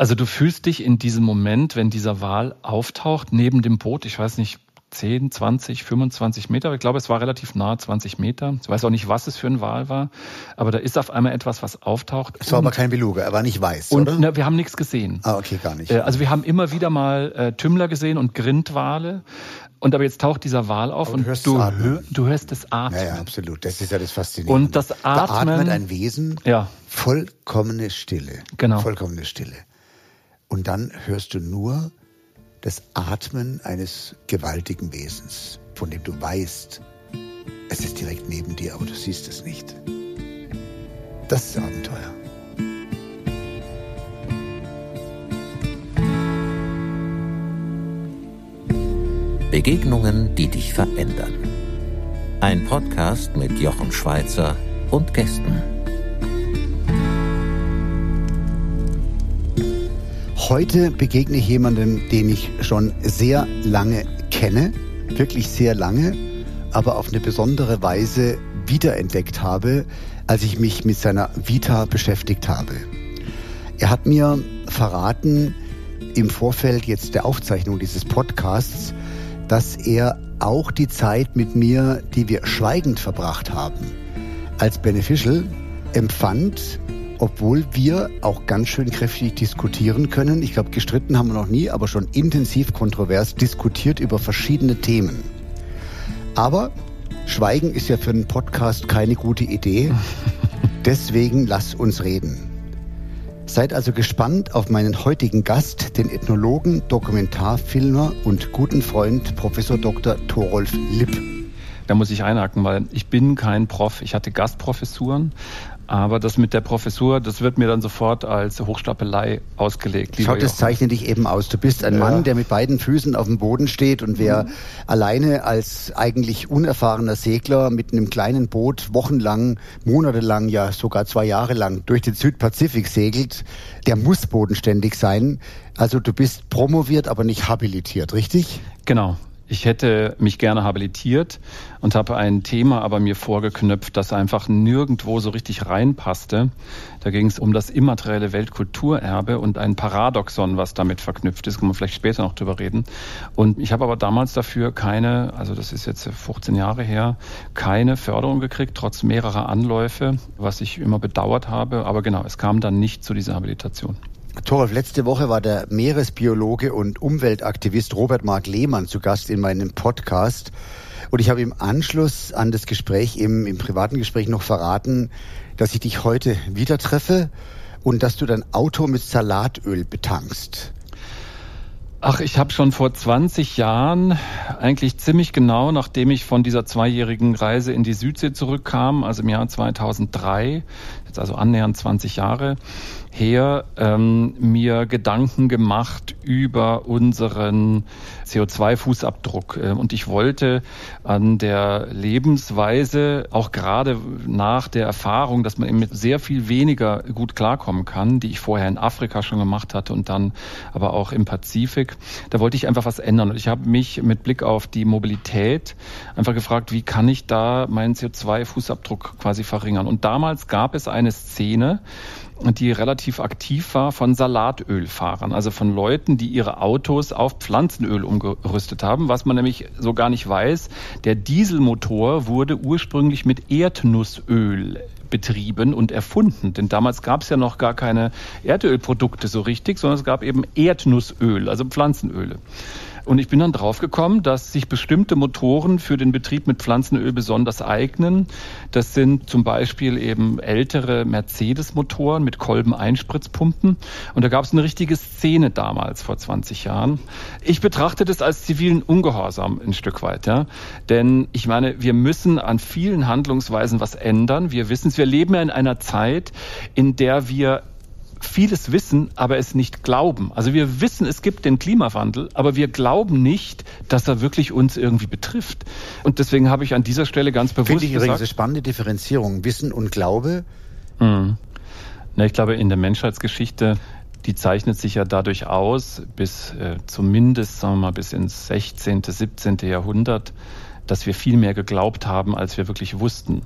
Also du fühlst dich in diesem Moment, wenn dieser Wal auftaucht, neben dem Boot, ich weiß nicht, 10, 20, 25 Meter. Ich glaube, es war relativ nah, 20 Meter. Ich weiß auch nicht, was es für ein Wal war, aber da ist auf einmal etwas, was auftaucht. Es war aber kein Beluga, er war nicht weiß, und, oder? Ne, wir haben nichts gesehen. Ah, okay, gar nicht. Äh, also wir haben immer wieder mal äh, Tümmler gesehen und Grindwale. Und aber jetzt taucht dieser Wal auf und, und du, hör, du hörst es atmen. Ja, ja, absolut. Das ist ja das Faszinierende. Und das Atmen. Da atmet ein Wesen ja. vollkommene Stille. Genau. Vollkommene Stille. Und dann hörst du nur das Atmen eines gewaltigen Wesens, von dem du weißt, es ist direkt neben dir, aber du siehst es nicht. Das ist Abenteuer. Begegnungen, die dich verändern. Ein Podcast mit Jochen Schweizer und Gästen. Heute begegne ich jemandem, den ich schon sehr lange kenne, wirklich sehr lange, aber auf eine besondere Weise wiederentdeckt habe, als ich mich mit seiner Vita beschäftigt habe. Er hat mir verraten, im Vorfeld jetzt der Aufzeichnung dieses Podcasts, dass er auch die Zeit mit mir, die wir schweigend verbracht haben, als beneficial empfand obwohl wir auch ganz schön kräftig diskutieren können. Ich glaube, gestritten haben wir noch nie, aber schon intensiv kontrovers diskutiert über verschiedene Themen. Aber Schweigen ist ja für einen Podcast keine gute Idee. Deswegen lass uns reden. Seid also gespannt auf meinen heutigen Gast, den Ethnologen, Dokumentarfilmer und guten Freund Professor Dr. Thorolf Lipp. Da muss ich einhaken, weil ich bin kein Prof. Ich hatte Gastprofessuren, aber das mit der Professur, das wird mir dann sofort als Hochstapelei ausgelegt. Schau, das zeichnet dich eben aus. Du bist ein ja. Mann, der mit beiden Füßen auf dem Boden steht und wer mhm. alleine als eigentlich unerfahrener Segler mit einem kleinen Boot wochenlang, monatelang, ja sogar zwei Jahre lang durch den Südpazifik segelt, der muss bodenständig sein. Also du bist promoviert, aber nicht habilitiert, richtig? Genau. Ich hätte mich gerne habilitiert und habe ein Thema aber mir vorgeknüpft, das einfach nirgendwo so richtig reinpasste. Da ging es um das immaterielle Weltkulturerbe und ein Paradoxon, was damit verknüpft ist. Kann man vielleicht später noch drüber reden. Und ich habe aber damals dafür keine, also das ist jetzt 15 Jahre her, keine Förderung gekriegt, trotz mehrerer Anläufe, was ich immer bedauert habe. Aber genau, es kam dann nicht zu dieser Habilitation. Torolf, letzte Woche war der Meeresbiologe und Umweltaktivist Robert Mark Lehmann zu Gast in meinem Podcast. Und ich habe im Anschluss an das Gespräch, im, im privaten Gespräch noch verraten, dass ich dich heute wieder treffe und dass du dein Auto mit Salatöl betankst. Ach, ich habe schon vor 20 Jahren, eigentlich ziemlich genau, nachdem ich von dieser zweijährigen Reise in die Südsee zurückkam, also im Jahr 2003, jetzt also annähernd 20 Jahre, her ähm, mir Gedanken gemacht über unseren CO2-Fußabdruck. Ähm, und ich wollte an der Lebensweise, auch gerade nach der Erfahrung, dass man eben mit sehr viel weniger gut klarkommen kann, die ich vorher in Afrika schon gemacht hatte und dann aber auch im Pazifik, da wollte ich einfach was ändern. Und ich habe mich mit Blick auf die Mobilität einfach gefragt, wie kann ich da meinen CO2-Fußabdruck quasi verringern? Und damals gab es eine Szene, die relativ aktiv war von Salatölfahrern, also von Leuten, die ihre Autos auf Pflanzenöl umgerüstet haben, was man nämlich so gar nicht weiß. Der Dieselmotor wurde ursprünglich mit Erdnussöl betrieben und erfunden. Denn damals gab es ja noch gar keine Erdölprodukte so richtig, sondern es gab eben Erdnussöl, also Pflanzenöle. Und ich bin dann draufgekommen, dass sich bestimmte Motoren für den Betrieb mit Pflanzenöl besonders eignen. Das sind zum Beispiel eben ältere Mercedes-Motoren mit Kolben-Einspritzpumpen. Und da gab es eine richtige Szene damals vor 20 Jahren. Ich betrachte das als zivilen Ungehorsam ein Stück weit, ja. Denn ich meine, wir müssen an vielen Handlungsweisen was ändern. Wir wissen es, wir leben ja in einer Zeit, in der wir vieles wissen, aber es nicht glauben. Also wir wissen, es gibt den Klimawandel, aber wir glauben nicht, dass er wirklich uns irgendwie betrifft. Und deswegen habe ich an dieser Stelle ganz bewusst Finde ich übrigens gesagt, eine spannende Differenzierung, Wissen und Glaube. Mhm. Na, ich glaube, in der Menschheitsgeschichte die zeichnet sich ja dadurch aus, bis äh, zumindest, sagen wir mal, bis ins 16., 17. Jahrhundert, dass wir viel mehr geglaubt haben, als wir wirklich wussten.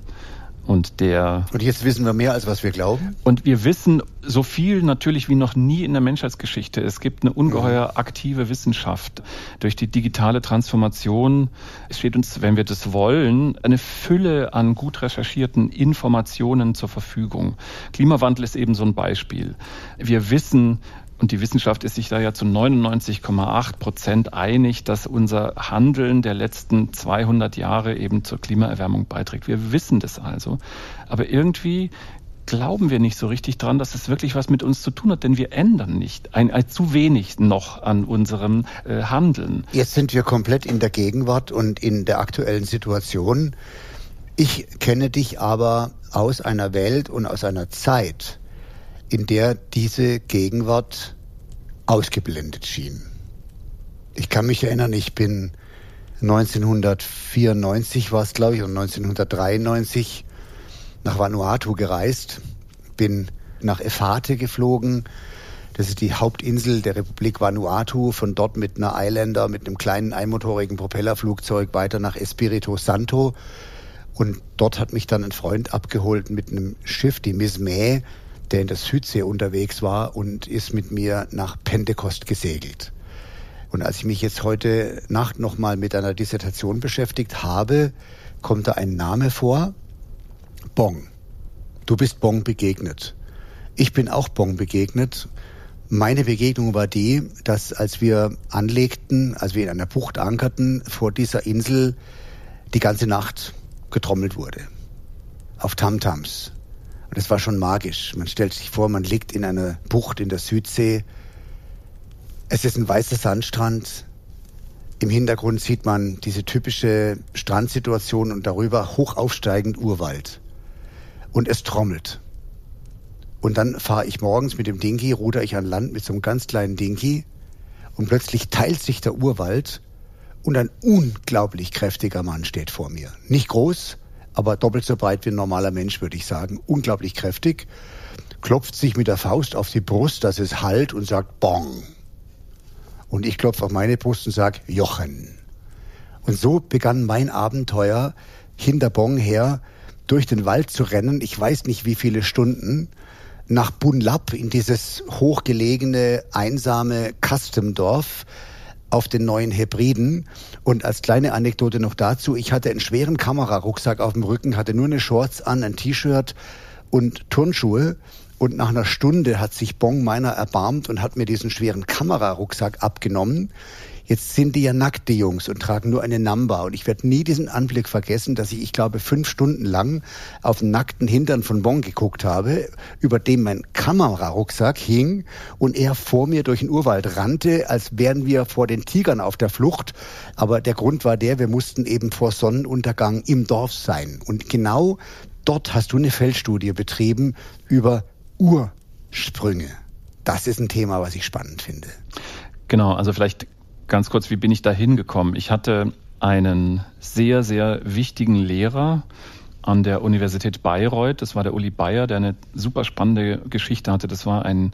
Und der. Und jetzt wissen wir mehr, als was wir glauben? Und wir wissen so viel natürlich wie noch nie in der Menschheitsgeschichte. Es gibt eine ungeheuer aktive Wissenschaft. Durch die digitale Transformation steht uns, wenn wir das wollen, eine Fülle an gut recherchierten Informationen zur Verfügung. Klimawandel ist eben so ein Beispiel. Wir wissen, und die Wissenschaft ist sich da ja zu 99,8 Prozent einig, dass unser Handeln der letzten 200 Jahre eben zur Klimaerwärmung beiträgt. Wir wissen das also. Aber irgendwie glauben wir nicht so richtig dran, dass es wirklich was mit uns zu tun hat, denn wir ändern nicht ein, ein zu wenig noch an unserem äh, Handeln. Jetzt sind wir komplett in der Gegenwart und in der aktuellen Situation. Ich kenne dich aber aus einer Welt und aus einer Zeit, in der diese Gegenwart ausgeblendet schien. Ich kann mich erinnern, ich bin 1994 war es, glaube ich, und 1993 nach Vanuatu gereist, bin nach Efate geflogen. Das ist die Hauptinsel der Republik Vanuatu. Von dort mit einer Islander, mit einem kleinen einmotorigen Propellerflugzeug weiter nach Espirito Santo. Und dort hat mich dann ein Freund abgeholt mit einem Schiff, die Miss May, der in der Südsee unterwegs war und ist mit mir nach Pentecost gesegelt. Und als ich mich jetzt heute Nacht nochmal mit einer Dissertation beschäftigt habe, kommt da ein Name vor, Bong. Du bist Bong begegnet. Ich bin auch Bong begegnet. Meine Begegnung war die, dass als wir anlegten, als wir in einer Bucht ankerten, vor dieser Insel die ganze Nacht getrommelt wurde. Auf Tamtams. Es war schon magisch. Man stellt sich vor, man liegt in einer Bucht in der Südsee. Es ist ein weißer Sandstrand. Im Hintergrund sieht man diese typische Strandsituation und darüber hoch aufsteigend Urwald und es trommelt. Und dann fahre ich morgens mit dem Dinky, ruder ich an Land mit so einem ganz kleinen Dinky und plötzlich teilt sich der Urwald und ein unglaublich kräftiger Mann steht vor mir. Nicht groß, aber doppelt so breit wie ein normaler Mensch, würde ich sagen. Unglaublich kräftig. Klopft sich mit der Faust auf die Brust, dass es halt und sagt Bong. Und ich klopfe auf meine Brust und sage Jochen. Und so begann mein Abenteuer hinter Bong her, durch den Wald zu rennen, ich weiß nicht wie viele Stunden, nach Bunlap in dieses hochgelegene, einsame Custom-Dorf auf den neuen Hebriden. Und als kleine Anekdote noch dazu, ich hatte einen schweren Kamerarucksack auf dem Rücken, hatte nur eine Shorts an, ein T-Shirt und Turnschuhe. Und nach einer Stunde hat sich Bong meiner erbarmt und hat mir diesen schweren Kamerarucksack abgenommen. Jetzt sind die ja nackte Jungs und tragen nur eine Number. Und ich werde nie diesen Anblick vergessen, dass ich, ich glaube, fünf Stunden lang auf den nackten Hintern von Bon geguckt habe, über dem mein Kamerarucksack hing und er vor mir durch den Urwald rannte, als wären wir vor den Tigern auf der Flucht. Aber der Grund war der, wir mussten eben vor Sonnenuntergang im Dorf sein. Und genau dort hast du eine Feldstudie betrieben über Ursprünge. Das ist ein Thema, was ich spannend finde. Genau, also vielleicht ganz kurz, wie bin ich da hingekommen? Ich hatte einen sehr, sehr wichtigen Lehrer an der Universität Bayreuth. Das war der Uli Bayer, der eine super spannende Geschichte hatte. Das war ein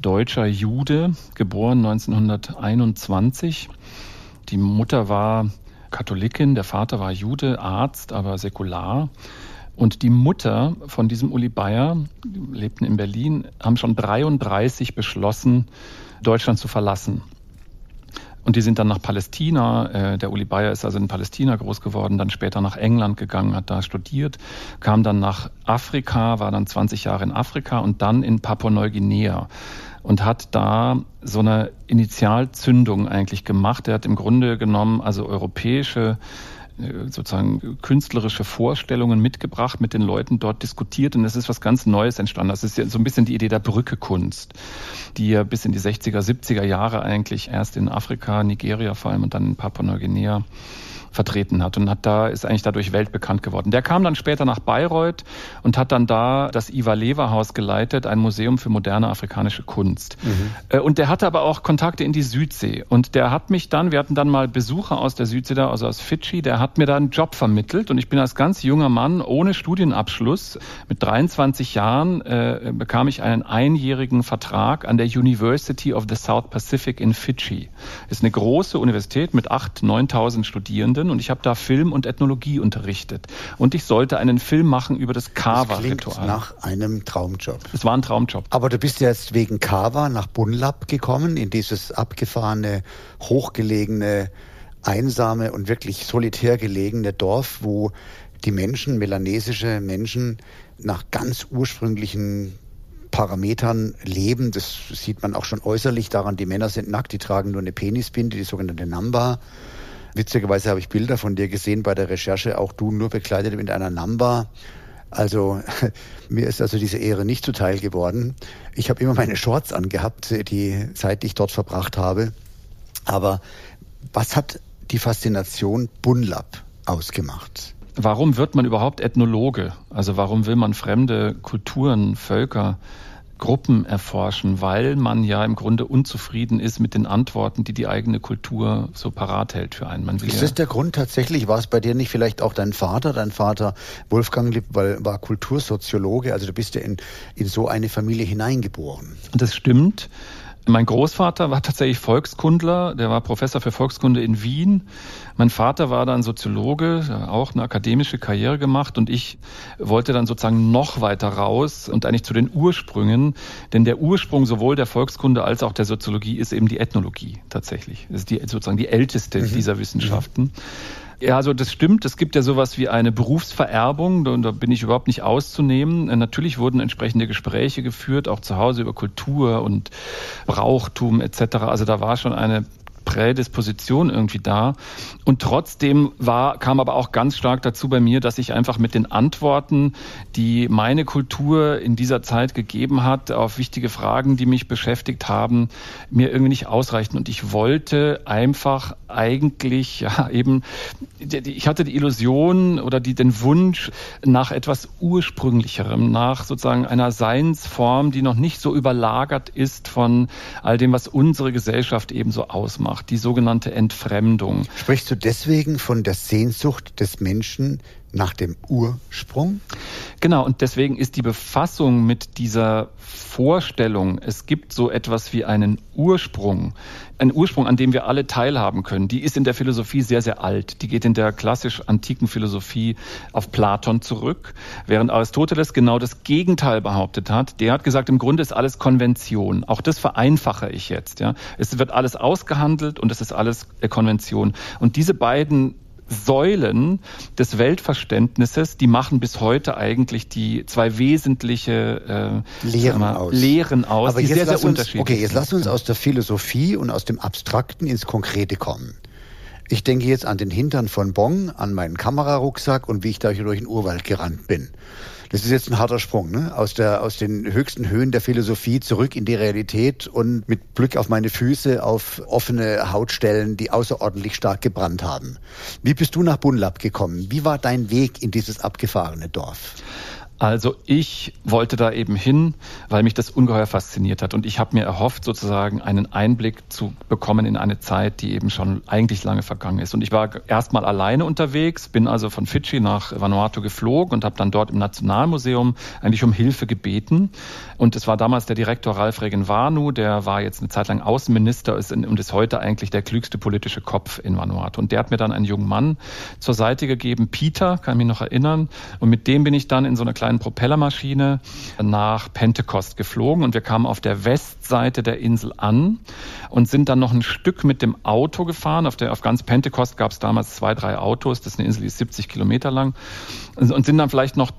deutscher Jude, geboren 1921. Die Mutter war Katholikin, der Vater war Jude, Arzt, aber säkular. Und die Mutter von diesem Uli Bayer, lebten in Berlin, haben schon 33 beschlossen, Deutschland zu verlassen. Und die sind dann nach Palästina. Äh, der Uli Bayer ist also in Palästina groß geworden, dann später nach England gegangen, hat da studiert, kam dann nach Afrika, war dann 20 Jahre in Afrika und dann in Papua-Neuguinea und hat da so eine Initialzündung eigentlich gemacht. Er hat im Grunde genommen also europäische sozusagen künstlerische Vorstellungen mitgebracht, mit den Leuten dort diskutiert und es ist was ganz Neues entstanden. Das ist ja so ein bisschen die Idee der Brückekunst, die ja bis in die 60er, 70er Jahre eigentlich erst in Afrika, Nigeria vor allem und dann in Papua-Neuguinea vertreten hat und hat da ist eigentlich dadurch weltbekannt geworden. Der kam dann später nach Bayreuth und hat dann da das Iva Lever Haus geleitet, ein Museum für moderne afrikanische Kunst. Mhm. Äh, und der hatte aber auch Kontakte in die Südsee und der hat mich dann, wir hatten dann mal Besucher aus der Südsee da, also aus Fidschi, der hat mir da einen Job vermittelt und ich bin als ganz junger Mann ohne Studienabschluss mit 23 Jahren äh, bekam ich einen einjährigen Vertrag an der University of the South Pacific in Fidschi. Ist eine große Universität mit 8.000, 9.000 Studierenden Schulen und ich habe da Film und Ethnologie unterrichtet. Und ich sollte einen Film machen über das Kava-Ritual. nach einem Traumjob. Es war ein Traumjob. Aber du bist jetzt wegen Kava nach Bunlab gekommen, in dieses abgefahrene, hochgelegene, einsame und wirklich solitär gelegene Dorf, wo die Menschen, melanesische Menschen, nach ganz ursprünglichen Parametern leben. Das sieht man auch schon äußerlich daran. Die Männer sind nackt, die tragen nur eine Penisbinde, die sogenannte Namba. Witzigerweise habe ich Bilder von dir gesehen bei der Recherche, auch du nur bekleidet mit einer Namba. Also mir ist also diese Ehre nicht zuteil geworden. Ich habe immer meine Shorts angehabt, die Zeit, die ich dort verbracht habe. Aber was hat die Faszination Bunlab ausgemacht? Warum wird man überhaupt Ethnologe? Also warum will man fremde Kulturen, Völker, Gruppen erforschen? Weil man ja im Grunde unzufrieden ist mit den Antworten, die die eigene Kultur so parat hält für einen. Man ist das der Grund tatsächlich? War es bei dir nicht vielleicht auch dein Vater? Dein Vater Wolfgang Lipp war Kultursoziologe, also du bist ja in, in so eine Familie hineingeboren. Das stimmt. Mein Großvater war tatsächlich Volkskundler, der war Professor für Volkskunde in Wien. Mein Vater war dann Soziologe, auch eine akademische Karriere gemacht und ich wollte dann sozusagen noch weiter raus und eigentlich zu den Ursprüngen, denn der Ursprung sowohl der Volkskunde als auch der Soziologie ist eben die Ethnologie tatsächlich. Das ist die, sozusagen die älteste mhm. dieser Wissenschaften. Mhm. Ja, also das stimmt. Es gibt ja sowas wie eine Berufsvererbung und da bin ich überhaupt nicht auszunehmen. Äh, natürlich wurden entsprechende Gespräche geführt, auch zu Hause über Kultur und Brauchtum etc. Also da war schon eine Prädisposition irgendwie da. Und trotzdem war, kam aber auch ganz stark dazu bei mir, dass ich einfach mit den Antworten, die meine Kultur in dieser Zeit gegeben hat, auf wichtige Fragen, die mich beschäftigt haben, mir irgendwie nicht ausreichten. Und ich wollte einfach eigentlich, ja, eben, ich hatte die Illusion oder die, den Wunsch nach etwas Ursprünglicherem, nach sozusagen einer Seinsform, die noch nicht so überlagert ist von all dem, was unsere Gesellschaft eben so ausmacht macht, die sogenannte Entfremdung. Sprichst du deswegen von der Sehnsucht des Menschen nach dem Ursprung? Genau, und deswegen ist die Befassung mit dieser Vorstellung, es gibt so etwas wie einen Ursprung, einen Ursprung, an dem wir alle teilhaben können, die ist in der Philosophie sehr, sehr alt. Die geht in der klassisch antiken Philosophie auf Platon zurück, während Aristoteles genau das Gegenteil behauptet hat. Der hat gesagt, im Grunde ist alles Konvention. Auch das vereinfache ich jetzt. Ja. Es wird alles ausgehandelt und es ist alles Konvention. Und diese beiden Säulen des Weltverständnisses, die machen bis heute eigentlich die zwei wesentliche äh, Lehren, mal, aus. Lehren aus, Aber die sehr, sehr unterschiedlich sind. Okay, jetzt lass uns aus der Philosophie und aus dem Abstrakten ins Konkrete kommen. Ich denke jetzt an den Hintern von Bong, an meinen Kamerarucksack und wie ich da durch den Urwald gerannt bin. Das ist jetzt ein harter Sprung, ne? Aus der, aus den höchsten Höhen der Philosophie zurück in die Realität und mit Blick auf meine Füße auf offene Hautstellen, die außerordentlich stark gebrannt haben. Wie bist du nach Bunlab gekommen? Wie war dein Weg in dieses abgefahrene Dorf? Also ich wollte da eben hin, weil mich das ungeheuer fasziniert hat. Und ich habe mir erhofft, sozusagen einen Einblick zu bekommen in eine Zeit, die eben schon eigentlich lange vergangen ist. Und ich war erstmal alleine unterwegs, bin also von Fidschi nach Vanuatu geflogen und habe dann dort im Nationalmuseum eigentlich um Hilfe gebeten. Und es war damals der Direktor Ralf Regenwanu, der war jetzt eine Zeit lang Außenminister und ist heute eigentlich der klügste politische Kopf in Vanuatu. Und der hat mir dann einen jungen Mann zur Seite gegeben, Peter, kann mich noch erinnern. Und mit dem bin ich dann in so eine kleine kleinen Propellermaschine nach Pentecost geflogen und wir kamen auf der Westseite der Insel an und sind dann noch ein Stück mit dem Auto gefahren. Auf, der, auf ganz Pentecost gab es damals zwei, drei Autos. Das ist eine Insel, die ist 70 Kilometer lang und sind dann vielleicht noch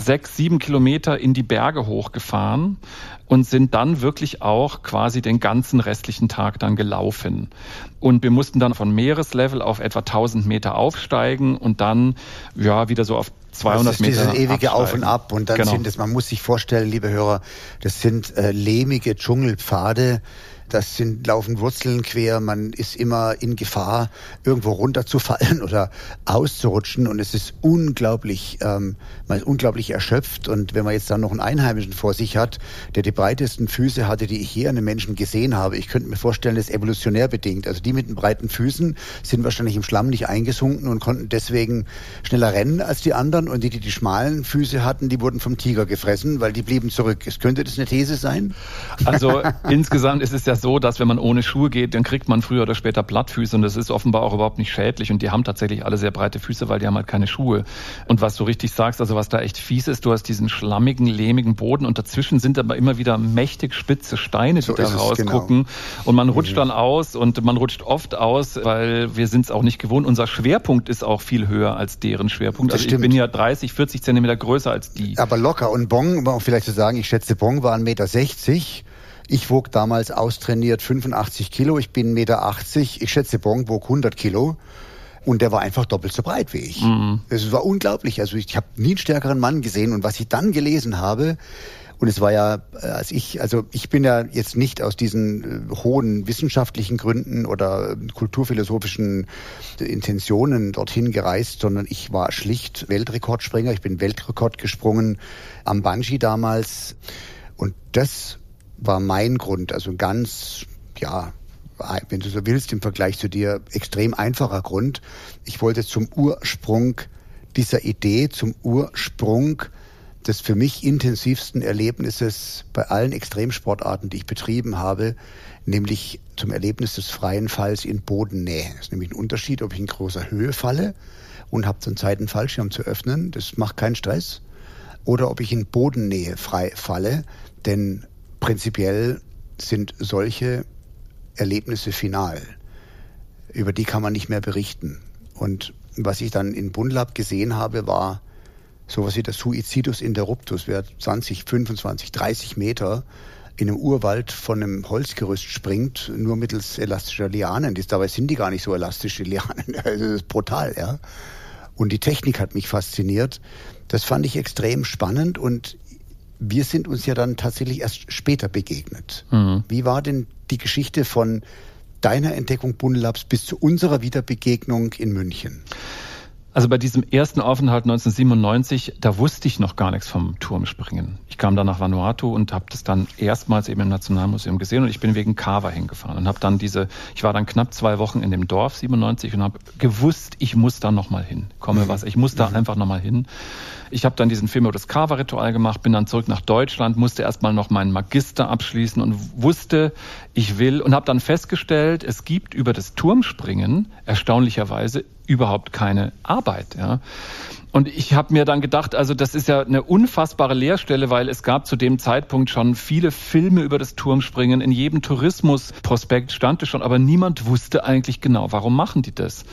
sechs, sieben Kilometer in die Berge hochgefahren und sind dann wirklich auch quasi den ganzen restlichen Tag dann gelaufen. Und wir mussten dann von Meereslevel auf etwa 1000 Meter aufsteigen und dann ja wieder so auf 200 das ist Meter. Dieses ewige absteigen. Auf und Ab und dann genau. sind es, man muss sich vorstellen, liebe Hörer, das sind äh, lehmige Dschungelpfade, das sind, laufen Wurzeln quer, man ist immer in Gefahr, irgendwo runterzufallen oder auszurutschen und es ist unglaublich, ähm, man ist unglaublich erschöpft und wenn man jetzt dann noch einen Einheimischen vor sich hat, der die breitesten Füße hatte, die ich je an einem Menschen gesehen habe, ich könnte mir vorstellen, das ist evolutionär bedingt. Also die mit den breiten Füßen sind wahrscheinlich im Schlamm nicht eingesunken und konnten deswegen schneller rennen als die anderen und die, die die schmalen Füße hatten, die wurden vom Tiger gefressen, weil die blieben zurück. Es könnte das eine These sein? Also insgesamt ist es ja so, dass wenn man ohne Schuhe geht, dann kriegt man früher oder später Plattfüße und das ist offenbar auch überhaupt nicht schädlich und die haben tatsächlich alle sehr breite Füße, weil die haben halt keine Schuhe. Und was du richtig sagst, also was da echt fies ist, du hast diesen schlammigen, lehmigen Boden und dazwischen sind aber immer wieder mächtig spitze Steine, die so da rausgucken genau. und man rutscht mhm. dann aus und man rutscht oft aus, weil wir sind es auch nicht gewohnt. Unser Schwerpunkt ist auch viel höher als deren Schwerpunkt. Das also stimmt. ich bin ja 30, 40 Zentimeter größer als die. Aber locker und Bong, um auch vielleicht zu sagen, ich schätze, Bong war 1,60 Meter. Ich wog damals austrainiert 85 Kilo, ich bin 1,80 Meter. Ich schätze, Bong wog 100 Kilo. Und der war einfach doppelt so breit wie ich. Mhm. Es war unglaublich. Also ich habe nie einen stärkeren Mann gesehen. Und was ich dann gelesen habe, und es war ja, äh, als ich, also ich bin ja jetzt nicht aus diesen äh, hohen wissenschaftlichen Gründen oder kulturphilosophischen Intentionen dorthin gereist, sondern ich war schlicht Weltrekordspringer. Ich bin Weltrekord gesprungen am Bungee damals. Und das war mein Grund, also ganz, ja, wenn du so willst, im Vergleich zu dir extrem einfacher Grund. Ich wollte zum Ursprung dieser Idee, zum Ursprung des für mich intensivsten Erlebnisses bei allen Extremsportarten, die ich betrieben habe, nämlich zum Erlebnis des freien Falls in Bodennähe. Das ist nämlich ein Unterschied, ob ich in großer Höhe falle und habe zur Zeit einen Fallschirm zu öffnen, das macht keinen Stress, oder ob ich in Bodennähe frei falle, denn prinzipiell sind solche Erlebnisse final. Über die kann man nicht mehr berichten. Und was ich dann in Bundlab gesehen habe, war sowas wie der Suicidus interruptus, wer 20, 25, 30 Meter in einem Urwald von einem Holzgerüst springt, nur mittels elastischer Lianen. Dabei sind die gar nicht so elastische Lianen. Das ist brutal, ja. Und die Technik hat mich fasziniert. Das fand ich extrem spannend und wir sind uns ja dann tatsächlich erst später begegnet. Mhm. Wie war denn die Geschichte von deiner Entdeckung Bundelabs bis zu unserer Wiederbegegnung in München? Also bei diesem ersten Aufenthalt 1997, da wusste ich noch gar nichts vom Turmspringen. Ich kam dann nach Vanuatu und habe das dann erstmals eben im Nationalmuseum gesehen und ich bin wegen Kava hingefahren und habe dann diese, ich war dann knapp zwei Wochen in dem Dorf 97 und habe gewusst, ich muss da nochmal hin. Komme was, ich muss da mhm. einfach nochmal hin. Ich habe dann diesen Film über das Kava-Ritual gemacht, bin dann zurück nach Deutschland, musste erstmal noch meinen Magister abschließen und wusste, ich will und habe dann festgestellt, es gibt über das Turmspringen erstaunlicherweise überhaupt keine Arbeit. Ja. Und ich habe mir dann gedacht, also das ist ja eine unfassbare Leerstelle, weil es gab zu dem Zeitpunkt schon viele Filme über das Turmspringen. In jedem Tourismusprospekt stand es schon, aber niemand wusste eigentlich genau, warum machen die das.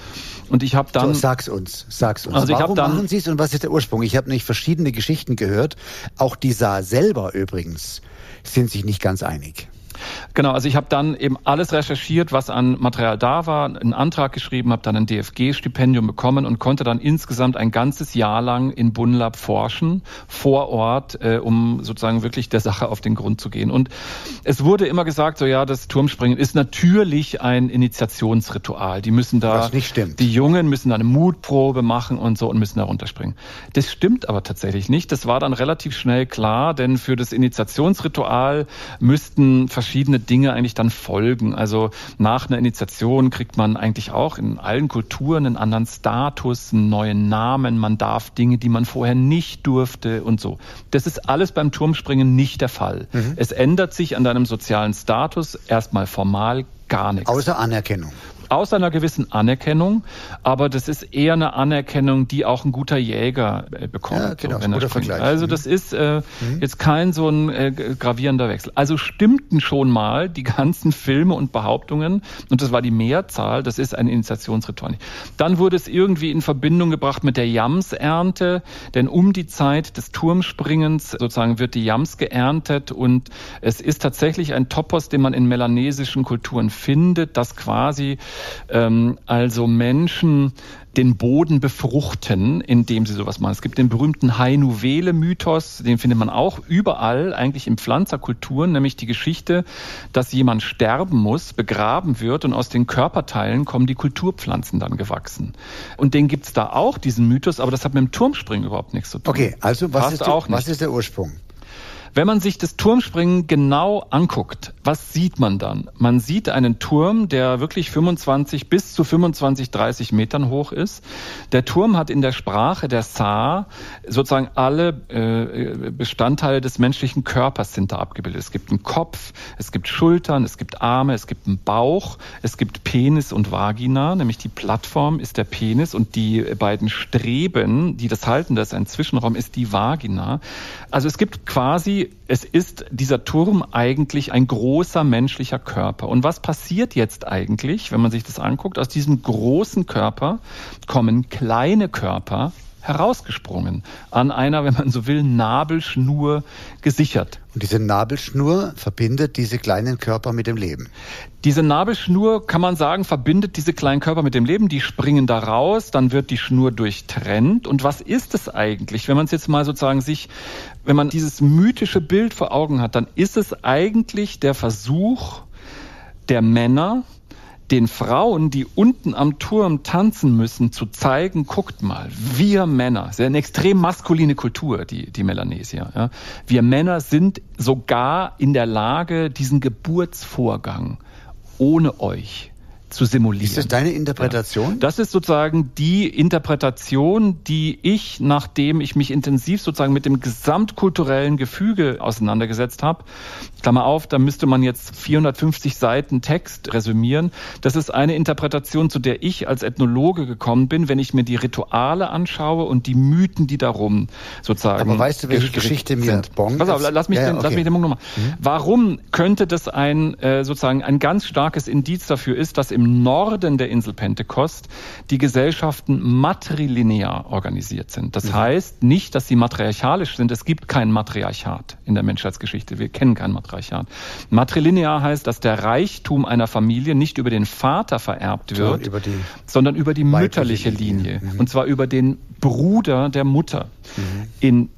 Und ich habe dann. So, sag's uns, sag's uns. Also warum dann, machen sie es und was ist der Ursprung? Ich habe nämlich verschiedene Geschichten gehört. Auch die Saar selber übrigens sind sich nicht ganz einig. Genau, also ich habe dann eben alles recherchiert, was an Material da war, einen Antrag geschrieben, habe dann ein DFG-Stipendium bekommen und konnte dann insgesamt ein ganzes Jahr lang in Bunlab forschen, vor Ort, äh, um sozusagen wirklich der Sache auf den Grund zu gehen. Und es wurde immer gesagt, so ja, das Turmspringen ist natürlich ein Initiationsritual. Die müssen da, was nicht stimmt. die Jungen müssen da eine Mutprobe machen und so und müssen da runterspringen. Das stimmt aber tatsächlich nicht. Das war dann relativ schnell klar, denn für das Initiationsritual müssten verschiedene Dinge eigentlich dann folgen. Also nach einer Initiation kriegt man eigentlich auch in allen Kulturen einen anderen Status, einen neuen Namen. Man darf Dinge, die man vorher nicht durfte und so. Das ist alles beim Turmspringen nicht der Fall. Mhm. Es ändert sich an deinem sozialen Status erstmal formal gar nichts. Außer Anerkennung aus einer gewissen Anerkennung, aber das ist eher eine Anerkennung, die auch ein guter Jäger äh, bekommt. Ja, genau, so, guter Vergleich. Also mhm. das ist äh, mhm. jetzt kein so ein äh, gravierender Wechsel. Also stimmten schon mal die ganzen Filme und Behauptungen und das war die Mehrzahl, das ist ein Initiationsritual. Dann wurde es irgendwie in Verbindung gebracht mit der Jamsernte, denn um die Zeit des Turmspringens sozusagen wird die Jams geerntet und es ist tatsächlich ein Topos, den man in melanesischen Kulturen findet, das quasi ähm, also Menschen den Boden befruchten, indem sie sowas machen. Es gibt den berühmten Hainuvele-Mythos, den findet man auch überall, eigentlich in Pflanzerkulturen, nämlich die Geschichte, dass jemand sterben muss, begraben wird und aus den Körperteilen kommen die Kulturpflanzen dann gewachsen. Und den gibt's da auch, diesen Mythos, aber das hat mit dem Turmspringen überhaupt nichts zu tun. Okay, also was, ist der, was ist der Ursprung? Wenn man sich das Turmspringen genau anguckt, was sieht man dann? Man sieht einen Turm, der wirklich 25 bis zu 25, 30 Metern hoch ist. Der Turm hat in der Sprache der Saar sozusagen alle äh, Bestandteile des menschlichen Körpers sind da abgebildet. Es gibt einen Kopf, es gibt Schultern, es gibt Arme, es gibt einen Bauch, es gibt Penis und Vagina, nämlich die Plattform ist der Penis und die beiden Streben, die das halten, das ist ein Zwischenraum, ist die Vagina. Also es gibt quasi, es ist dieser Turm eigentlich ein großer menschlicher Körper. Und was passiert jetzt eigentlich, wenn man sich das anguckt? Aus diesem großen Körper kommen kleine Körper herausgesprungen, an einer, wenn man so will, Nabelschnur gesichert. Und diese Nabelschnur verbindet diese kleinen Körper mit dem Leben. Diese Nabelschnur, kann man sagen, verbindet diese kleinen Körper mit dem Leben. Die springen da raus, dann wird die Schnur durchtrennt. Und was ist es eigentlich, wenn man es jetzt mal sozusagen sich, wenn man dieses mythische Bild vor Augen hat, dann ist es eigentlich der Versuch der Männer, den Frauen, die unten am Turm tanzen müssen, zu zeigen, guckt mal, wir Männer, ist ja eine extrem maskuline Kultur, die, die Melanesier. Ja. Wir Männer sind sogar in der Lage, diesen Geburtsvorgang ohne euch zu simulieren. Ist das deine Interpretation? Ja. Das ist sozusagen die Interpretation, die ich, nachdem ich mich intensiv sozusagen mit dem gesamtkulturellen Gefüge auseinandergesetzt habe, Klammer auf, da müsste man jetzt 450 Seiten Text resümieren. Das ist eine Interpretation, zu der ich als Ethnologe gekommen bin, wenn ich mir die Rituale anschaue und die Mythen, die darum sozusagen. Aber weißt du, welche Geschichte mir sind. Bon Pass auf, lass mich, ja, den, okay. lass mich den Punkt nochmal. Mhm. Warum könnte das ein äh, sozusagen ein ganz starkes Indiz dafür ist, dass im Norden der Insel Pentecost die Gesellschaften matrilinear organisiert sind. Das mhm. heißt nicht, dass sie matriarchalisch sind. Es gibt kein Matriarchat in der Menschheitsgeschichte. Wir kennen kein Matriarchat. Matrilinear heißt, dass der Reichtum einer Familie nicht über den Vater vererbt wird, über sondern über die mütterliche Linie. Mhm. Und zwar über den Bruder der Mutter. Mhm. In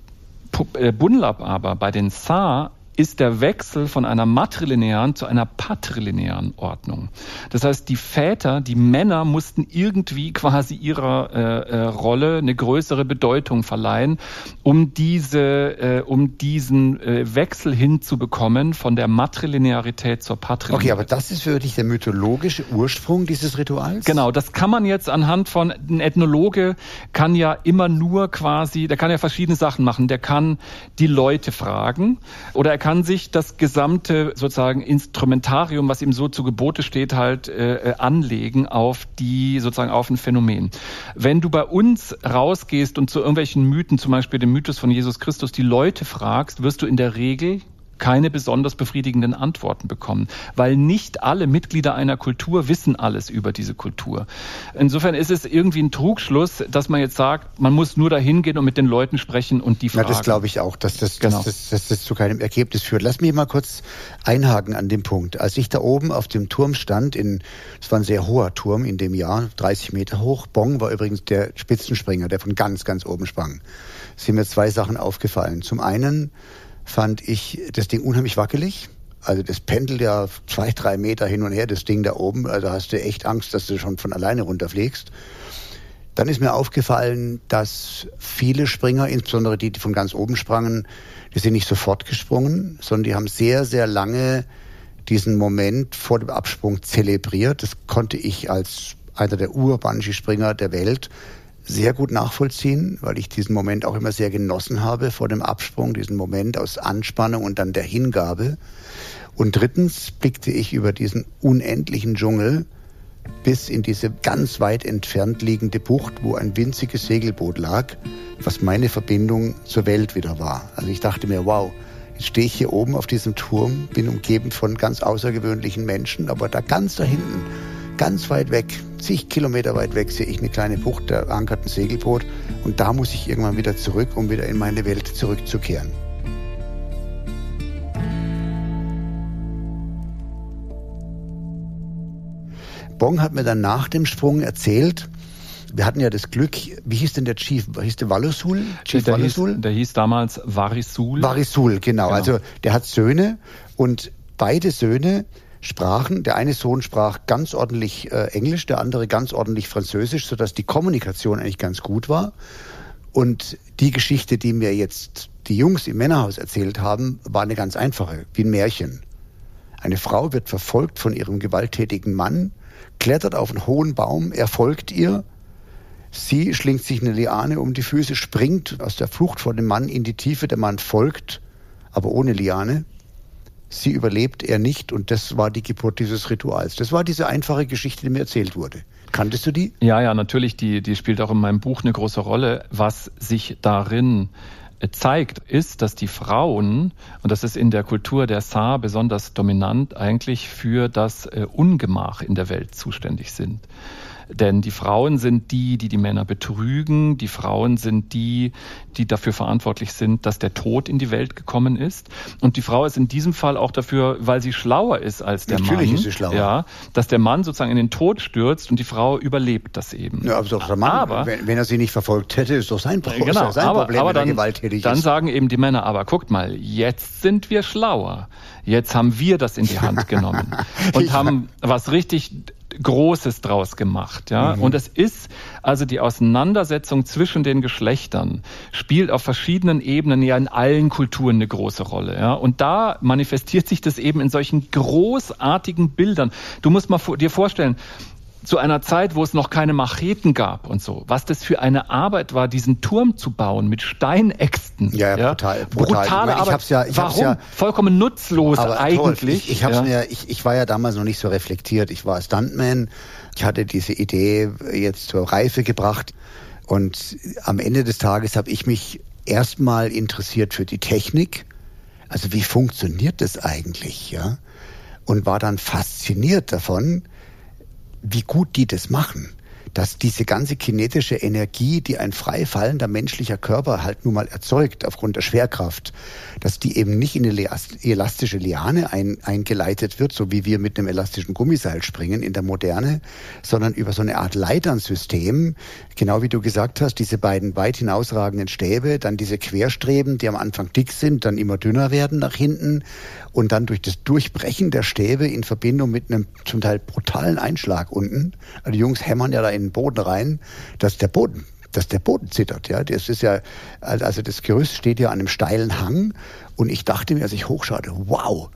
äh, Bunlab aber, bei den Saar, ist der Wechsel von einer matrilinearen zu einer patrilinearen Ordnung. Das heißt, die Väter, die Männer mussten irgendwie quasi ihrer äh, äh, Rolle eine größere Bedeutung verleihen, um diese, äh, um diesen äh, Wechsel hinzubekommen von der Matrilinearität zur Patrilinearität. Okay, aber das ist für dich der mythologische Ursprung dieses Rituals? Genau, das kann man jetzt anhand von, ein Ethnologe kann ja immer nur quasi, der kann ja verschiedene Sachen machen. Der kann die Leute fragen oder er kann kann sich das gesamte sozusagen Instrumentarium, was ihm so zu Gebote steht, halt äh, anlegen auf die sozusagen auf ein Phänomen. Wenn du bei uns rausgehst und zu irgendwelchen Mythen, zum Beispiel dem Mythos von Jesus Christus, die Leute fragst, wirst du in der Regel keine besonders befriedigenden Antworten bekommen, weil nicht alle Mitglieder einer Kultur wissen alles über diese Kultur. Insofern ist es irgendwie ein Trugschluss, dass man jetzt sagt, man muss nur dahin gehen und mit den Leuten sprechen und die fragen. Ja, das glaube ich auch, dass das, genau. dass, das, dass das zu keinem Ergebnis führt. Lass mich mal kurz einhaken an dem Punkt. Als ich da oben auf dem Turm stand, in, es war ein sehr hoher Turm in dem Jahr, 30 Meter hoch. Bong war übrigens der Spitzenspringer, der von ganz, ganz oben sprang. sind mir zwei Sachen aufgefallen. Zum einen fand ich das Ding unheimlich wackelig. Also das pendelt ja zwei, drei Meter hin und her, das Ding da oben. Also hast du echt Angst, dass du schon von alleine runterfliegst. Dann ist mir aufgefallen, dass viele Springer, insbesondere die, die von ganz oben sprangen, die sind nicht sofort gesprungen, sondern die haben sehr, sehr lange diesen Moment vor dem Absprung zelebriert. Das konnte ich als einer der Ur-Bungee-Springer der Welt sehr gut nachvollziehen, weil ich diesen Moment auch immer sehr genossen habe vor dem Absprung, diesen Moment aus Anspannung und dann der Hingabe. Und drittens blickte ich über diesen unendlichen Dschungel bis in diese ganz weit entfernt liegende Bucht, wo ein winziges Segelboot lag, was meine Verbindung zur Welt wieder war. Also ich dachte mir, wow, jetzt stehe ich hier oben auf diesem Turm, bin umgeben von ganz außergewöhnlichen Menschen, aber da ganz da hinten Ganz weit weg, zig Kilometer weit weg, sehe ich eine kleine Bucht, da ankert ein Segelboot und da muss ich irgendwann wieder zurück, um wieder in meine Welt zurückzukehren. Bong hat mir dann nach dem Sprung erzählt, wir hatten ja das Glück, wie hieß denn der Chief? Hieß der Wallisul? Chief der Wallisul? Hieß, der hieß damals Varisul. Varisul, genau. genau. Also der hat Söhne und beide Söhne sprachen. Der eine Sohn sprach ganz ordentlich äh, Englisch, der andere ganz ordentlich Französisch, sodass die Kommunikation eigentlich ganz gut war. Und die Geschichte, die mir jetzt die Jungs im Männerhaus erzählt haben, war eine ganz einfache, wie ein Märchen. Eine Frau wird verfolgt von ihrem gewalttätigen Mann, klettert auf einen hohen Baum, er folgt ihr, sie schlingt sich eine Liane um die Füße, springt aus der Flucht vor dem Mann in die Tiefe, der Mann folgt, aber ohne Liane. Sie überlebt er nicht und das war die Geburt dieses Rituals. Das war diese einfache Geschichte, die mir erzählt wurde. Kanntest du die? Ja, ja, natürlich. Die, die spielt auch in meinem Buch eine große Rolle. Was sich darin zeigt, ist, dass die Frauen, und das ist in der Kultur der Saar besonders dominant, eigentlich für das äh, Ungemach in der Welt zuständig sind. Denn die Frauen sind die, die die Männer betrügen. Die Frauen sind die, die dafür verantwortlich sind, dass der Tod in die Welt gekommen ist. Und die Frau ist in diesem Fall auch dafür, weil sie schlauer ist als der Natürlich Mann. Natürlich ist sie schlauer. Ja, dass der Mann sozusagen in den Tod stürzt und die Frau überlebt das eben. Ja, aber doch der Mann, aber, wenn, wenn, er sie nicht verfolgt hätte, ist doch sein, Problem. genau, sein aber, Problem, aber dann, gewalttätig dann ist. sagen eben die Männer, aber guckt mal, jetzt sind wir schlauer. Jetzt haben wir das in die Hand genommen und haben was richtig Großes draus gemacht, ja. Mhm. Und es ist also die Auseinandersetzung zwischen den Geschlechtern spielt auf verschiedenen Ebenen ja in allen Kulturen eine große Rolle, ja. Und da manifestiert sich das eben in solchen großartigen Bildern. Du musst mal dir vorstellen, zu einer Zeit, wo es noch keine Macheten gab und so, was das für eine Arbeit war, diesen Turm zu bauen mit Steinäxten. Ja, ja, brutal. brutal. Brutale ich Arbeit. Ja, ich Warum? Ja, Vollkommen nutzlos aber eigentlich. ich, ich, hab's ja. mir, ich, ich war ja damals noch nicht so reflektiert. Ich war Stuntman. Ich hatte diese Idee jetzt zur Reife gebracht. Und am Ende des Tages habe ich mich erstmal interessiert für die Technik. Also wie funktioniert das eigentlich, ja? Und war dann fasziniert davon, wie gut die das machen dass diese ganze kinetische Energie, die ein frei fallender menschlicher Körper halt nun mal erzeugt aufgrund der Schwerkraft, dass die eben nicht in eine elastische Liane ein, eingeleitet wird, so wie wir mit einem elastischen Gummiseil springen in der Moderne, sondern über so eine Art Leiternsystem, genau wie du gesagt hast, diese beiden weit hinausragenden Stäbe, dann diese Querstreben, die am Anfang dick sind, dann immer dünner werden nach hinten und dann durch das Durchbrechen der Stäbe in Verbindung mit einem zum Teil brutalen Einschlag unten, also die Jungs hämmern ja da in den Boden rein, dass der Boden dass der Boden zittert, ja. Das ist ja, also das Gerüst steht ja an einem steilen Hang und ich dachte mir, als ich hochschaute, wow,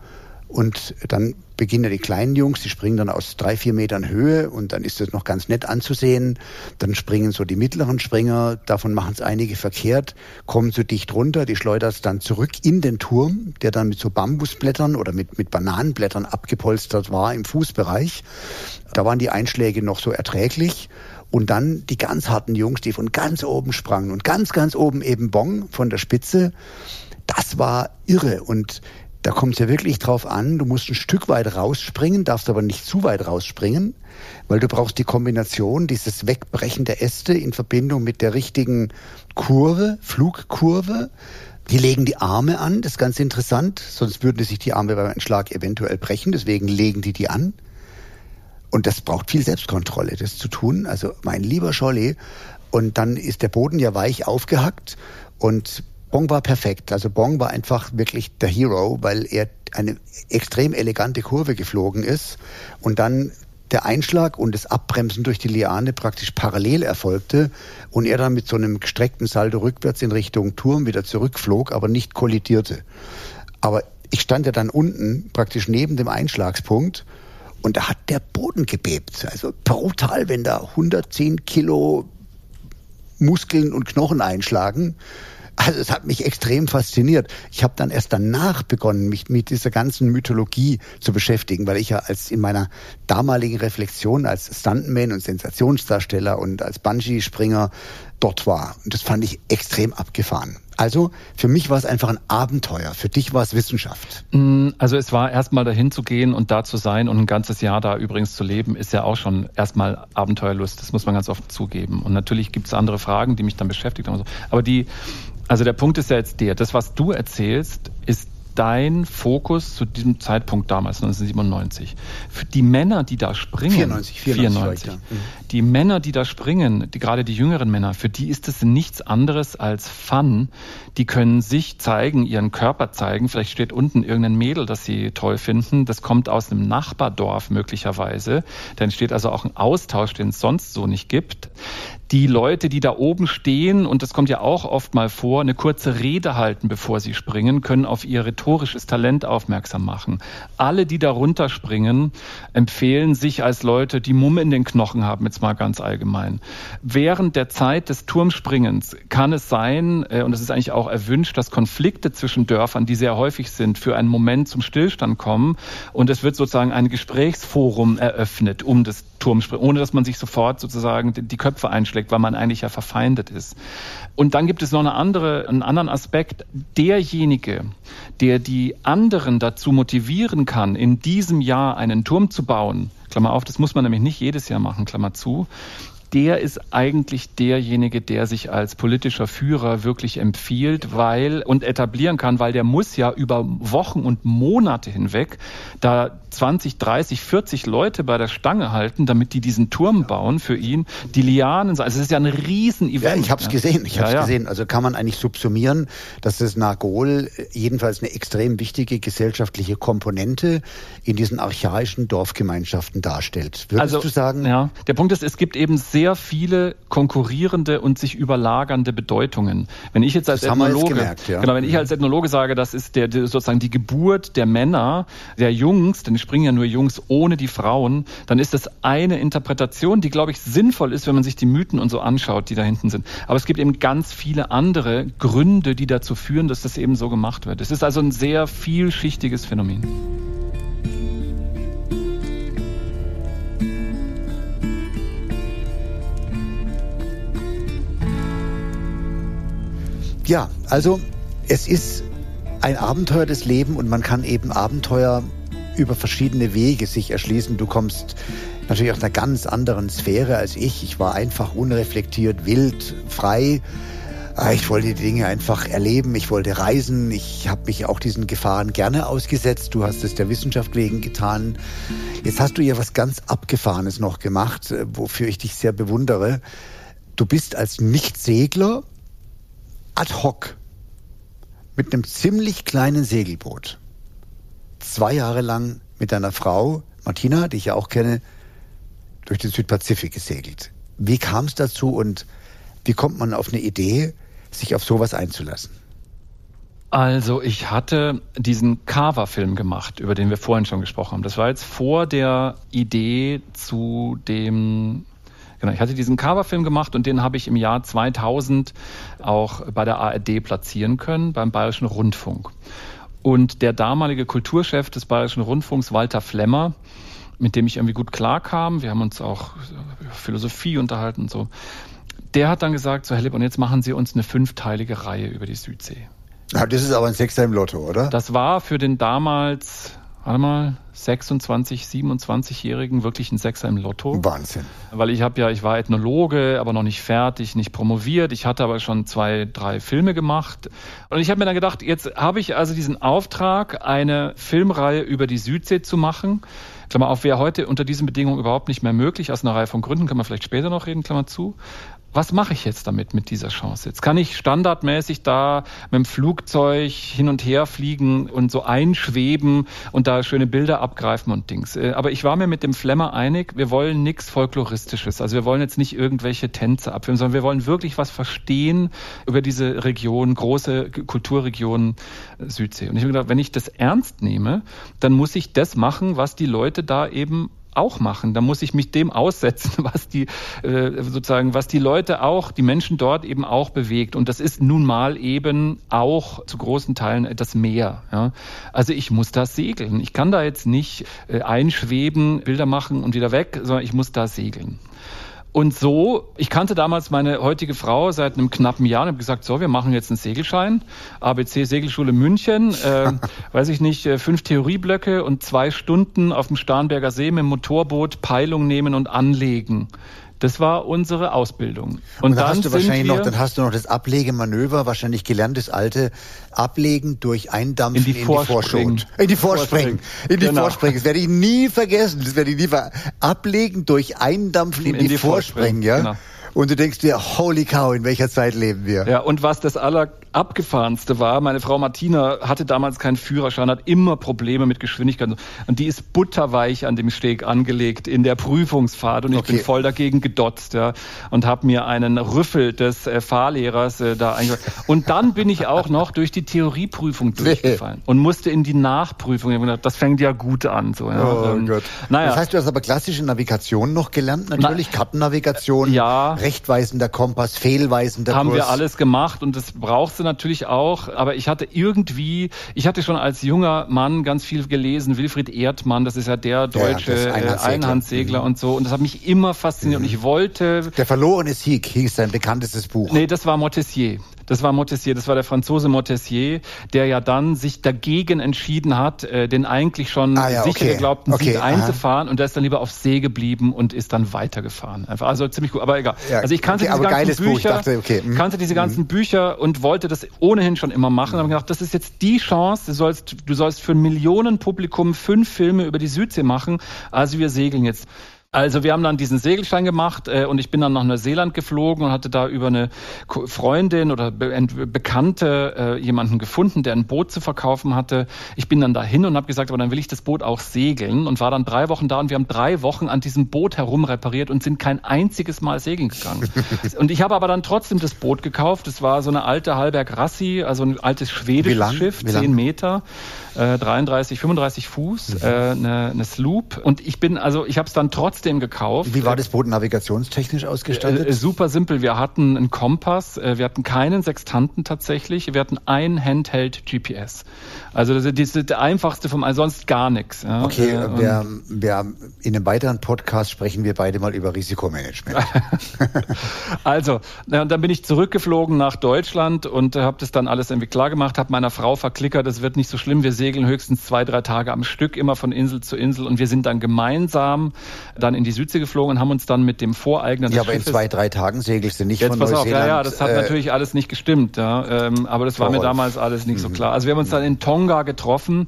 und dann beginnen die kleinen Jungs, die springen dann aus drei, vier Metern Höhe und dann ist das noch ganz nett anzusehen. Dann springen so die mittleren Springer, davon machen es einige verkehrt, kommen so dicht runter, die schleudern es dann zurück in den Turm, der dann mit so Bambusblättern oder mit, mit Bananenblättern abgepolstert war im Fußbereich. Da waren die Einschläge noch so erträglich. Und dann die ganz harten Jungs, die von ganz oben sprangen und ganz, ganz oben eben Bong von der Spitze. Das war irre. Und da kommt es ja wirklich drauf an, du musst ein Stück weit rausspringen, darfst aber nicht zu weit rausspringen, weil du brauchst die Kombination, dieses Wegbrechen der Äste in Verbindung mit der richtigen Kurve, Flugkurve. Die legen die Arme an, das ist ganz interessant, sonst würden sich die Arme beim Entschlag eventuell brechen, deswegen legen die die an. Und das braucht viel Selbstkontrolle, das zu tun. Also mein lieber Scholli, und dann ist der Boden ja weich aufgehackt und Bong war perfekt. Also Bong war einfach wirklich der Hero, weil er eine extrem elegante Kurve geflogen ist und dann der Einschlag und das Abbremsen durch die Liane praktisch parallel erfolgte und er dann mit so einem gestreckten Saldo rückwärts in Richtung Turm wieder zurückflog, aber nicht kollidierte. Aber ich stand ja dann unten praktisch neben dem Einschlagspunkt und da hat der Boden gebebt. Also brutal, wenn da 110 Kilo Muskeln und Knochen einschlagen. Also es hat mich extrem fasziniert. Ich habe dann erst danach begonnen, mich mit dieser ganzen Mythologie zu beschäftigen, weil ich ja als in meiner damaligen Reflexion als Stuntman und Sensationsdarsteller und als Bungee-Springer dort war. Und das fand ich extrem abgefahren. Also für mich war es einfach ein Abenteuer. Für dich war es Wissenschaft. Mm, also es war erstmal dahin zu gehen und da zu sein und ein ganzes Jahr da übrigens zu leben, ist ja auch schon erstmal Abenteuerlust. Das muss man ganz oft zugeben. Und natürlich gibt es andere Fragen, die mich dann beschäftigt haben. Aber die, also der Punkt ist ja jetzt der, das, was du erzählst, ist dein Fokus zu diesem Zeitpunkt damals, 1997? Für die Männer, die da springen, 94, 94, 94 mhm. die Männer, die da springen, die, gerade die jüngeren Männer, für die ist es nichts anderes als Fun. Die können sich zeigen, ihren Körper zeigen. Vielleicht steht unten irgendein Mädel, das sie toll finden. Das kommt aus einem Nachbardorf möglicherweise. Da entsteht also auch ein Austausch, den es sonst so nicht gibt die Leute, die da oben stehen, und das kommt ja auch oft mal vor, eine kurze Rede halten, bevor sie springen, können auf ihr rhetorisches Talent aufmerksam machen. Alle, die da runterspringen, empfehlen sich als Leute, die Mumme in den Knochen haben, jetzt mal ganz allgemein. Während der Zeit des Turmspringens kann es sein, äh, und es ist eigentlich auch erwünscht, dass Konflikte zwischen Dörfern, die sehr häufig sind, für einen Moment zum Stillstand kommen und es wird sozusagen ein Gesprächsforum eröffnet um das Turmspringen, ohne dass man sich sofort sozusagen die Köpfe einschlägt, weil man eigentlich ja verfeindet ist. Und dann gibt es noch eine andere, einen anderen Aspekt. Derjenige, der die anderen dazu motivieren kann, in diesem Jahr einen Turm zu bauen, Klammer auf, das muss man nämlich nicht jedes Jahr machen, Klammer zu, der ist eigentlich derjenige, der sich als politischer Führer wirklich empfiehlt, weil und etablieren kann, weil der muss ja über Wochen und Monate hinweg da 20, 30, 40 Leute bei der Stange halten, damit die diesen Turm bauen für ihn. Die Lianen, also es ist ja ein Riesen-Event. Ja, ich habe es ja. gesehen, ich habe es ja, ja. gesehen. Also kann man eigentlich subsumieren, dass das Nagol jedenfalls eine extrem wichtige gesellschaftliche Komponente in diesen archaischen Dorfgemeinschaften darstellt. Würdest also, du sagen? Ja, der Punkt ist, es gibt eben sehr viele konkurrierende und sich überlagernde Bedeutungen. Wenn ich jetzt als das Ethnologe, gemerkt, ja. genau, wenn ich als Ethnologe sage, das ist der, sozusagen die Geburt der Männer, der Jungs, denn springen ja nur Jungs ohne die Frauen, dann ist das eine Interpretation, die, glaube ich, sinnvoll ist, wenn man sich die Mythen und so anschaut, die da hinten sind. Aber es gibt eben ganz viele andere Gründe, die dazu führen, dass das eben so gemacht wird. Es ist also ein sehr vielschichtiges Phänomen. Ja, also es ist ein Abenteuer des Lebens und man kann eben Abenteuer über verschiedene Wege sich erschließen. Du kommst natürlich aus einer ganz anderen Sphäre als ich. Ich war einfach unreflektiert, wild, frei. Ah, ich wollte die Dinge einfach erleben, ich wollte reisen, ich habe mich auch diesen Gefahren gerne ausgesetzt. Du hast es der Wissenschaft wegen getan. Jetzt hast du ja was ganz Abgefahrenes noch gemacht, äh, wofür ich dich sehr bewundere. Du bist als Nichtsegler ad hoc mit einem ziemlich kleinen Segelboot zwei Jahre lang mit deiner Frau, Martina, die ich ja auch kenne, durch den Südpazifik gesegelt. Wie kam es dazu und wie kommt man auf eine Idee, sich auf sowas einzulassen? Also ich hatte diesen Carver-Film gemacht, über den wir vorhin schon gesprochen haben. Das war jetzt vor der Idee zu dem Genau, ich hatte diesen Carver-Film gemacht und den habe ich im Jahr 2000 auch bei der ARD platzieren können, beim Bayerischen Rundfunk. Und der damalige Kulturchef des Bayerischen Rundfunks, Walter Flemmer, mit dem ich irgendwie gut klarkam, wir haben uns auch über Philosophie unterhalten und so, der hat dann gesagt, so Herr Lipp, und jetzt machen Sie uns eine fünfteilige Reihe über die Südsee. Ja, das ist aber ein Sechser im Lotto, oder? Das war für den damals warte mal, 26, 27-Jährigen wirklich ein Sechser im Lotto. Wahnsinn. Weil ich habe ja, ich war Ethnologe, aber noch nicht fertig, nicht promoviert. Ich hatte aber schon zwei, drei Filme gemacht. Und ich habe mir dann gedacht, jetzt habe ich also diesen Auftrag, eine Filmreihe über die Südsee zu machen. Klammer auf, wäre heute unter diesen Bedingungen überhaupt nicht mehr möglich, aus einer Reihe von Gründen, können wir vielleicht später noch reden, Klammer zu was mache ich jetzt damit, mit dieser Chance? Jetzt kann ich standardmäßig da mit dem Flugzeug hin und her fliegen und so einschweben und da schöne Bilder abgreifen und Dings. Äh, aber ich war mir mit dem Flemmer einig, wir wollen nichts Folkloristisches. Also wir wollen jetzt nicht irgendwelche Tänze abfilmen, sondern wir wollen wirklich was verstehen über diese Region, große Kulturregion äh, Südsee. Und ich habe gedacht, wenn ich das ernst nehme, dann muss ich das machen, was die Leute da eben auch machen. Da muss ich mich dem aussetzen, was die äh, sozusagen, was die Leute auch, die Menschen dort eben auch bewegt. Und das ist nun mal eben auch zu großen Teilen etwas mehr. Ja. Also ich muss da segeln. Ich kann da jetzt nicht äh, einschweben, Bilder machen und wieder weg, sondern ich muss da segeln. Und so, ich kannte damals meine heutige Frau seit einem knappen Jahr und habe gesagt, so, wir machen jetzt einen Segelschein. ABC Segelschule München, äh, weiß ich nicht, äh, fünf Theorieblöcke und zwei Stunden auf dem Starnberger See mit dem Motorboot Peilung nehmen und anlegen Das war unsere Ausbildung. Und, und dann, hast du wahrscheinlich noch, dann hast du noch das Ablegemanöver, wahrscheinlich gelernt, das alte Ablegen durch Eindampfen in die, in die Vorspringen. In die Vorspringen. In die genau. Vorspringen. Das werde ich nie vergessen. Das werde ich nie ver Ablegen durch Eindampfen in, in die, die Vorspringen, ja. Genau. Und du denkst dir, holy cow, in welcher Zeit leben wir? Ja, und was das allerabgefahrenste war, meine Frau Martina hatte damals keinen Führerschein, hat immer Probleme mit Geschwindigkeit. Und die ist butterweich an dem Steg angelegt in der Prüfungsfahrt. Und ich okay. bin voll dagegen gedotzt, ja. Und habe mir einen Rüffel des äh, Fahrlehrers äh, da eingebaut. Und dann bin ich auch noch durch die Theorieprüfung durchgefallen und musste in die Nachprüfung. Ich gedacht, das fängt ja gut an. So, ja. Oh ähm, Gott. Naja. Das heißt, du hast aber klassische Navigation noch gelernt, natürlich, Na, Kartennavigation. Ja rechtweisender Kompass, fehlweisender Haben Kurs. wir alles gemacht und das brauchst du natürlich auch. Aber ich hatte irgendwie, ich hatte schon als junger Mann ganz viel gelesen. Wilfried Erdmann, das ist ja der deutsche ja, Einhandsegler, Einhandsegler mhm. und so. Und das hat mich immer fasziniert mhm. und ich wollte. Der verlorene Sieg hieß sein bekanntestes Buch. Nee, das war Montessier. Das war Montessier, das war der Franzose Montessier, der ja dann sich dagegen entschieden hat, äh, den eigentlich schon ah, ja, sicher okay. geglaubten okay, Sieg einzufahren und der ist dann lieber auf See geblieben und ist dann weitergefahren. Einfach, also ziemlich gut, aber egal. Ja, also ich kannte okay, diese ganzen Bücher, dachte, hm. kannte diese ganzen hm. Bücher und wollte das ohnehin schon immer machen. Hm. habe gedacht, das ist jetzt die Chance. Du sollst, du sollst für ein Millionenpublikum fünf Filme über die Südsee machen. Also wir segeln jetzt. Also wir haben dann diesen Segelschein gemacht äh, und ich bin dann nach Neuseeland geflogen und hatte da über eine Freundin oder Be Bekannte äh, jemanden gefunden, der ein Boot zu verkaufen hatte. Ich bin dann dahin und habe gesagt, aber dann will ich das Boot auch segeln und war dann drei Wochen da und wir haben drei Wochen an diesem Boot herum repariert und sind kein einziges Mal segeln gegangen. und ich habe aber dann trotzdem das Boot gekauft. Das war so eine alte Halberg Rassi, also ein altes schwedisches Schiff, zehn Meter, äh, 33, 35 Fuß, mhm. äh, eine, eine Sloop. Und ich bin also, ich habe es dann trotzdem trotzdem gekauft. Wie war das Boot navigationstechnisch ausgestattet? Äh, äh, super simpel. Wir hatten einen Kompass, äh, wir hatten keinen Sextanten tatsächlich, wir hatten ein Handheld GPS. Also das ist der einfachste vom, also sonst gar nichts. Ja. Okay, äh, wir, wir, in einem weiteren Podcast sprechen wir beide mal über Risikomanagement. also, na, dann bin ich zurückgeflogen nach Deutschland und habe das dann alles irgendwie klar gemacht, habe meiner Frau verklickert, es wird nicht so schlimm, wir segeln höchstens zwei, drei Tage am Stück, immer von Insel zu Insel und wir sind dann gemeinsam dann in die Südsee geflogen und haben uns dann mit dem Voreigner Ja, aber in zwei, drei Tagen segelst du nicht Jetzt von pass Neuseeland. Auf, ja, ja, das hat äh, natürlich alles nicht gestimmt, ja, ähm, aber das war mir damals alles nicht mhm. so klar. Also wir haben uns dann in Tonga getroffen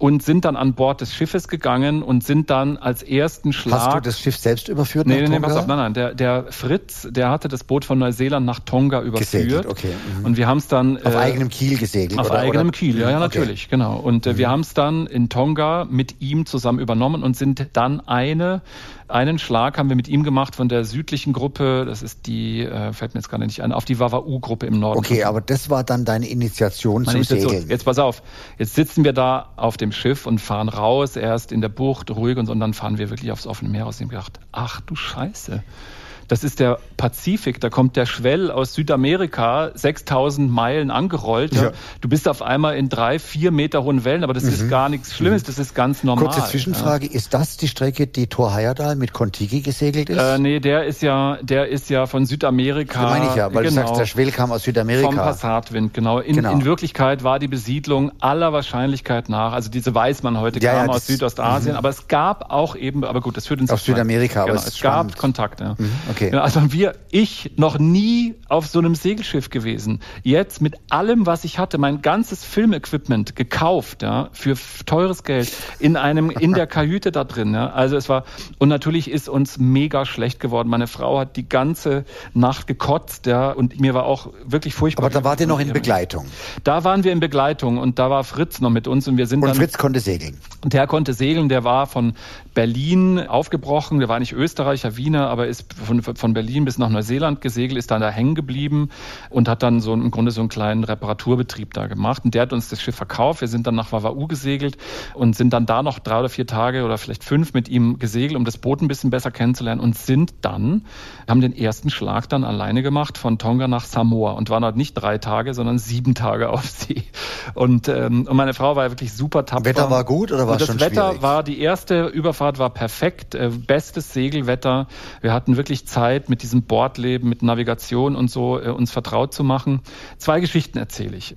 und sind dann an Bord des Schiffes gegangen und sind dann als ersten Schlag. Hast du das Schiff selbst überführt? Nee, nee, nee, pass auf, nein, nein. Der, der Fritz, der hatte das Boot von Neuseeland nach Tonga überführt. Gesegelt, okay. Mhm. Und wir haben es dann. Auf äh, eigenem Kiel gesegelt. Auf oder, eigenem oder? Kiel, ja, ja, natürlich, okay. genau. Und äh, mhm. wir haben es dann in Tonga mit ihm zusammen übernommen und sind dann eine einen Schlag haben wir mit ihm gemacht von der südlichen Gruppe, das ist die, äh, fällt mir jetzt gerade nicht ein, auf die Wawau-Gruppe im Norden. Okay, aber das war dann deine Initiation Meine zum Initiation. Segeln. Jetzt pass auf, jetzt sitzen wir da auf dem Schiff und fahren raus, erst in der Bucht, ruhig und, und dann fahren wir wirklich aufs offene Meer aus. Und ich gedacht, ach du Scheiße. Das ist der Pazifik, da kommt der Schwell aus Südamerika 6000 Meilen angerollt. Ja. Du bist auf einmal in drei, vier Meter hohen Wellen, aber das mhm. ist gar nichts Schlimmes, das ist ganz normal. Kurze Zwischenfrage, ja. ist das die Strecke, die Thor Heyerdahl mit Kontiki gesegelt ist? Äh, nee, der ist ja, der ist ja von Südamerika. Das meine ich ja, weil genau, du sagst, der Schwell kam aus Südamerika. Vom Passatwind, genau. In, genau. in Wirklichkeit war die Besiedlung aller Wahrscheinlichkeit nach, also diese weiß man heute, ja, kam aus Südostasien, mhm. aber es gab auch eben, aber gut, das führt uns aus Südamerika, genau, aber es, es gab Kontakte. Mhm. Okay. Also wir, ich noch nie auf so einem Segelschiff gewesen. Jetzt mit allem, was ich hatte, mein ganzes Filmequipment gekauft, ja, für teures Geld in einem, in der Kajüte da drin, ja. Also es war, und natürlich ist uns mega schlecht geworden. Meine Frau hat die ganze Nacht gekotzt, ja, und mir war auch wirklich furchtbar. Aber da wart ihr noch in Begleitung? Da waren wir in Begleitung und da war Fritz noch mit uns und wir sind und dann. Und Fritz konnte segeln? Der konnte segeln, der war von Berlin aufgebrochen, der war nicht Österreicher, Wiener, aber ist von, von Berlin bis nach Neuseeland gesegelt, ist dann da hängen geblieben und hat dann so im Grunde so einen kleinen Reparaturbetrieb da gemacht. Und der hat uns das Schiff verkauft. Wir sind dann nach Wawau gesegelt und sind dann da noch drei oder vier Tage oder vielleicht fünf mit ihm gesegelt, um das Boot ein bisschen besser kennenzulernen und sind dann, haben den ersten Schlag dann alleine gemacht von Tonga nach Samoa und waren dort nicht drei Tage, sondern sieben Tage auf See. Und, ähm, und meine Frau war wirklich super tapfer. Wetter war gut oder war schon Das Wetter schwierig? war, die erste Überfahrt war perfekt, äh, bestes Segelwetter. Wir hatten wirklich Zeit mit diesem Bordleben, mit Navigation und so äh, uns vertraut zu machen. Zwei Geschichten erzähle ich.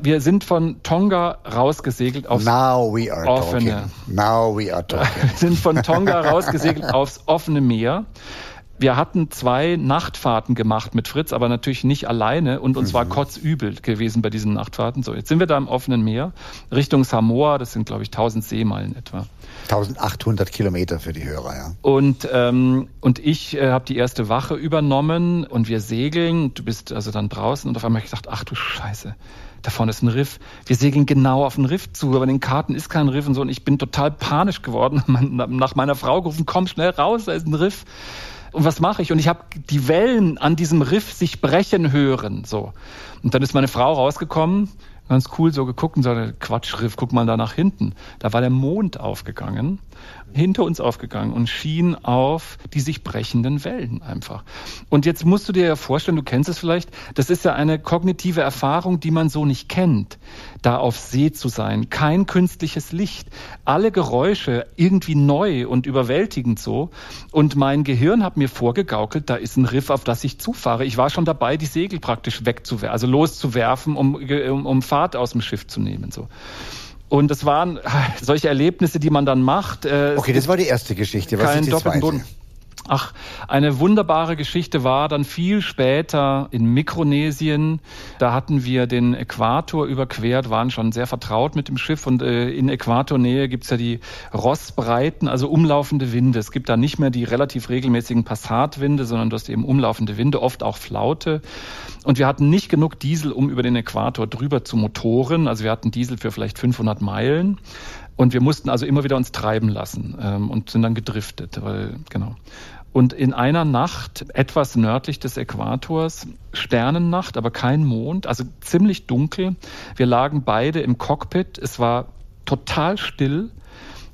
Wir sind von Tonga rausgesegelt aufs Now we are offene. Talking. Now we are talking. sind von Tonga rausgesegelt aufs offene Meer Wir hatten zwei Nachtfahrten gemacht mit Fritz, aber natürlich nicht alleine und uns mhm. war kotzübel gewesen bei diesen Nachtfahrten. So, jetzt sind wir da im offenen Meer Richtung Samoa, das sind glaube ich 1000 Seemeilen etwa. 1800 Kilometer für die Hörer, ja. Und, ähm, und ich äh, habe die erste Wache übernommen und wir segeln. Du bist also dann draußen und auf einmal habe ich gedacht, ach du Scheiße, da vorne ist ein Riff. Wir segeln genau auf den Riff zu, aber in den Karten ist kein Riff und so. Und ich bin total panisch geworden, nach meiner Frau gerufen, komm schnell raus, da ist ein Riff. Und was mache ich? Und ich habe die Wellen an diesem Riff sich brechen hören. So. Und dann ist meine Frau rausgekommen, ganz cool so geguckt und sagte, Quatsch, Riff, guck mal da nach hinten. Da war der Mond aufgegangen hinter uns aufgegangen und schien auf die sich brechenden Wellen einfach. Und jetzt musst du dir ja vorstellen, du kennst es vielleicht, das ist ja eine kognitive Erfahrung, die man so nicht kennt, da auf See zu sein. Kein künstliches Licht, alle Geräusche irgendwie neu und überwältigend so. Und mein Gehirn hat mir vorgegaukelt, da ist ein Riff, auf das ich zufahre. Ich war schon dabei, die Segel praktisch wegzuwerfen, also loszuwerfen, um, um, um Fahrt aus dem Schiff zu nehmen. So. Und das waren solche Erlebnisse, die man dann macht. Äh, okay, das war die erste Geschichte. Was ist die zweite? Boden. Ach, eine wunderbare Geschichte war dann viel später in Mikronesien. Da hatten wir den Äquator überquert, waren schon sehr vertraut mit dem Schiff und äh, in Äquatornähe gibt's ja die Rossbreiten, also umlaufende Winde. Es gibt da nicht mehr die relativ regelmäßigen Passatwinde, sondern du hast eben umlaufende Winde, oft auch Flaute. Und wir hatten nicht genug Diesel, um über den Äquator drüber zu motoren. Also wir hatten Diesel für vielleicht 500 Meilen. Und wir mussten also immer wieder uns treiben lassen ähm, und sind dann gedriftet, weil, genau. Und in einer Nacht, etwas nördlich des Äquators, Sternennacht, aber kein Mond, also ziemlich dunkel. Wir lagen beide im Cockpit. Es war total still.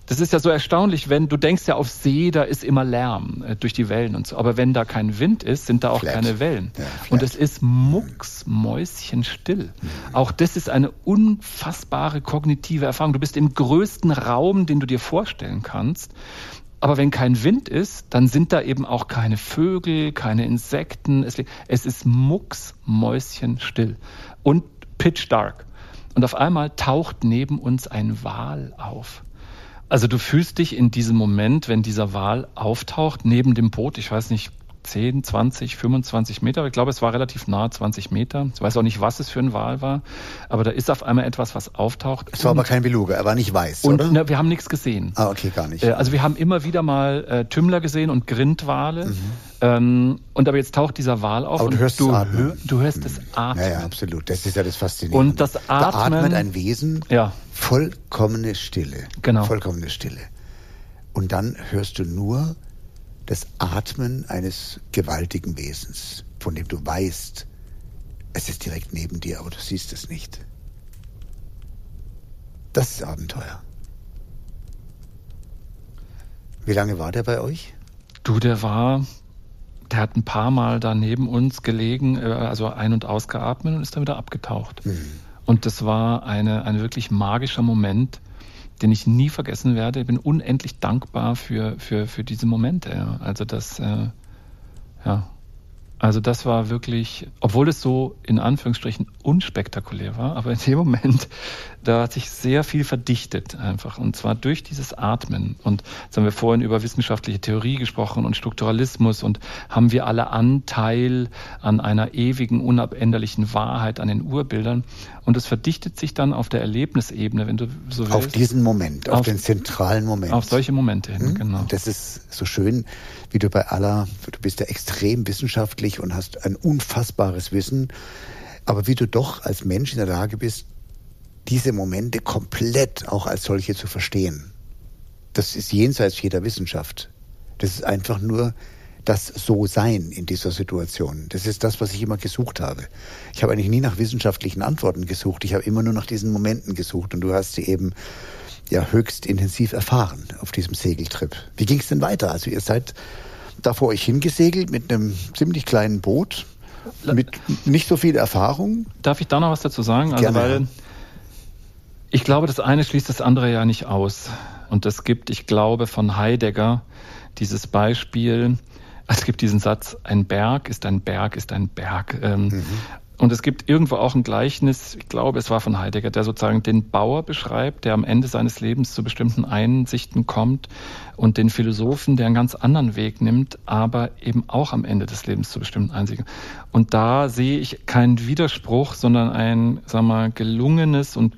Das ist ja so erstaunlich, wenn du denkst ja auf See, da ist immer Lärm äh, durch die Wellen und so. Aber wenn da kein Wind ist, sind da auch flat. keine Wellen. Ja, und es ist mucksmäuschenstill. Mhm. Auch das ist eine unfassbare kognitive Erfahrung. Du bist im größten Raum, den du dir vorstellen kannst. Aber wenn kein Wind ist, dann sind da eben auch keine Vögel, keine Insekten. Es, es ist mucksmäuschenstill und pitch dark. Und auf einmal taucht neben uns ein Wal auf. Also du fühlst dich in diesem Moment, wenn dieser Wal auftaucht, neben dem Boot, ich weiß nicht, 10, 20, 25 Meter. Ich glaube, es war relativ nah, 20 Meter. Ich weiß auch nicht, was es für ein Wal war, aber da ist auf einmal etwas, was auftaucht. Es war aber kein Beluga, er war nicht weiß, und, oder? Ne, wir haben nichts gesehen. Ah, okay, gar nicht. Äh, also wir haben immer wieder mal äh, Tümmler gesehen und Grindwale. Mhm. Ähm, und aber jetzt taucht dieser Wal auf aber du hörst du, hör, du hörst es atmen. Ja, ja, absolut. Das ist ja das Faszinierende. Und das Atmen. Da atmet ein Wesen ja. Vollkommene Stille. Genau. Vollkommene Stille. Und dann hörst du nur das Atmen eines gewaltigen Wesens, von dem du weißt, es ist direkt neben dir, aber du siehst es nicht. Das ist Abenteuer. Wie lange war der bei euch? Du, der war, der hat ein paar Mal da neben uns gelegen, äh, also ein- und ausgeatmet und ist dann wieder abgetaucht. Mhm. Und das war eine, ein wirklich magischer Moment, den ich nie vergessen werde. Ich bin unendlich dankbar für, für, für diese Momente. Also das, äh, ja, also das war wirklich, obwohl es so in Anführungsstrichen unspektakulär war, aber in dem Moment, da hat sich sehr viel verdichtet einfach. Und zwar durch dieses Atmen. Und jetzt haben wir vorhin über wissenschaftliche Theorie gesprochen und Strukturalismus und haben wir alle Anteil an einer ewigen, unabänderlichen Wahrheit, an den Urbildern. Und es verdichtet sich dann auf der Erlebnisebene, wenn du so willst. Auf diesen Moment, auf, auf den zentralen Moment. Auf solche Momente hin, hm? genau. Das ist so schön wie du bei aller, du bist ja extrem wissenschaftlich und hast ein unfassbares Wissen, aber wie du doch als Mensch in der Lage bist, diese Momente komplett auch als solche zu verstehen. Das ist jenseits jeder Wissenschaft. Das ist einfach nur das So-Sein in dieser Situation. Das ist das, was ich immer gesucht habe. Ich habe eigentlich nie nach wissenschaftlichen Antworten gesucht. Ich habe immer nur nach diesen Momenten gesucht und du hast sie eben ja höchst intensiv erfahren auf diesem Segeltrip. Wie ging es denn weiter? Also ihr seid da vor euch hingesegelt mit einem ziemlich kleinen Boot, mit nicht so viel Erfahrung. Darf ich da noch was dazu sagen? Also Gerne. weil ich glaube, das eine schließt das andere ja nicht aus. Und es gibt, ich glaube, von Heidegger dieses Beispiel, es gibt diesen Satz, ein Berg ist ein Berg ist ein Berg. Ähm, mhm. Und es gibt irgendwo auch ein Gleichnis, ich glaube, es war von Heidegger, der sozusagen den Bauer beschreibt, der am Ende seines Lebens zu bestimmten Einsichten kommt und den Philosophen, der einen ganz anderen Weg nimmt, aber eben auch am Ende des Lebens zu bestimmten Einsichten. Und da sehe ich keinen Widerspruch, sondern ein, sagen wir mal, gelungenes und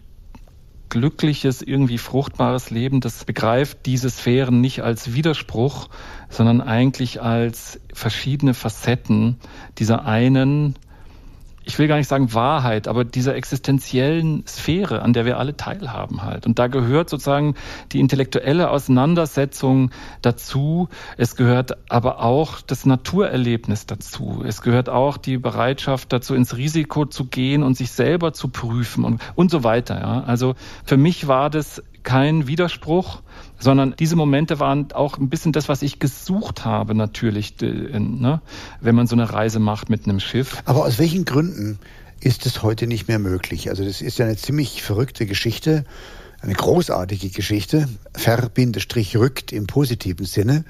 glückliches, irgendwie fruchtbares Leben, das begreift diese Sphären nicht als Widerspruch, sondern eigentlich als verschiedene Facetten dieser einen ich will gar nicht sagen Wahrheit, aber dieser existenziellen Sphäre, an der wir alle teilhaben halt. Und da gehört sozusagen die intellektuelle Auseinandersetzung dazu. Es gehört aber auch das Naturerlebnis dazu. Es gehört auch die Bereitschaft dazu, ins Risiko zu gehen und sich selber zu prüfen und, und so weiter. Ja. Also für mich war das kein Widerspruch, sondern diese Momente waren auch ein bisschen das, was ich gesucht habe natürlich, ne? wenn man so eine Reise macht mit einem Schiff. Aber aus welchen Gründen ist es heute nicht mehr möglich? Also das ist ja eine ziemlich verrückte Geschichte, eine großartige Geschichte, Verbindestrich rückt im positiven Sinne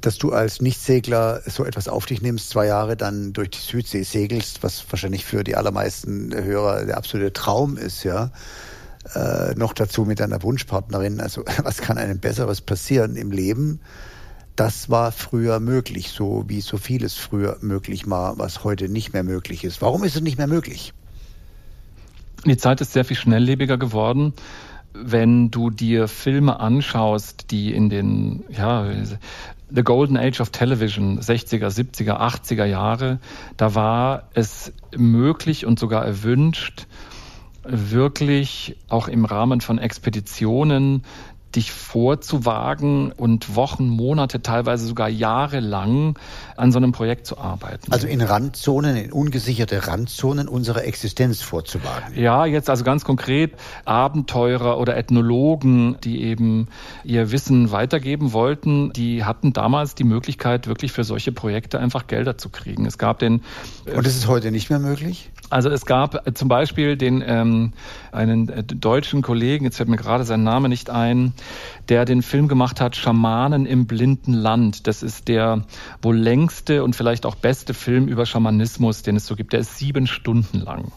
dass du als Nichtsegler so etwas auf dich nimmst, zwei Jahre dann durch die Südsee segelst, was wahrscheinlich für die allermeisten Hörer der absolute Traum ist, ja äh, noch dazu mit einer Wunschpartnerin. Also was kann einem Besseres passieren im Leben? Das war früher möglich, so wie so vieles früher möglich war, was heute nicht mehr möglich ist. Warum ist es nicht mehr möglich? Die Zeit ist sehr viel schnelllebiger geworden. Wenn du dir Filme anschaust, die in den, ja, The Golden Age of Television, 60er, 70er, 80er Jahre, da war es möglich und sogar erwünscht, wirklich auch im Rahmen von Expeditionen dich vorzuwagen und Wochen, Monate, teilweise sogar Jahre lang an so einem Projekt zu arbeiten. Also in Randzonen, in ungesicherte Randzonen unserer Existenz vorzuwagen. Ja, jetzt also ganz konkret Abenteurer oder Ethnologen, die eben ihr Wissen weitergeben wollten, die hatten damals die Möglichkeit, wirklich für solche Projekte einfach Gelder zu kriegen. Es gab den. Und das ist heute nicht mehr möglich? Also es gab zum Beispiel den ähm, einen äh, deutschen Kollegen, jetzt fällt mir gerade sein Name nicht ein, der den Film gemacht hat Schamanen im blinden Land. Das ist der wohl längste und vielleicht auch beste Film über Schamanismus, den es so gibt. Der ist sieben Stunden lang.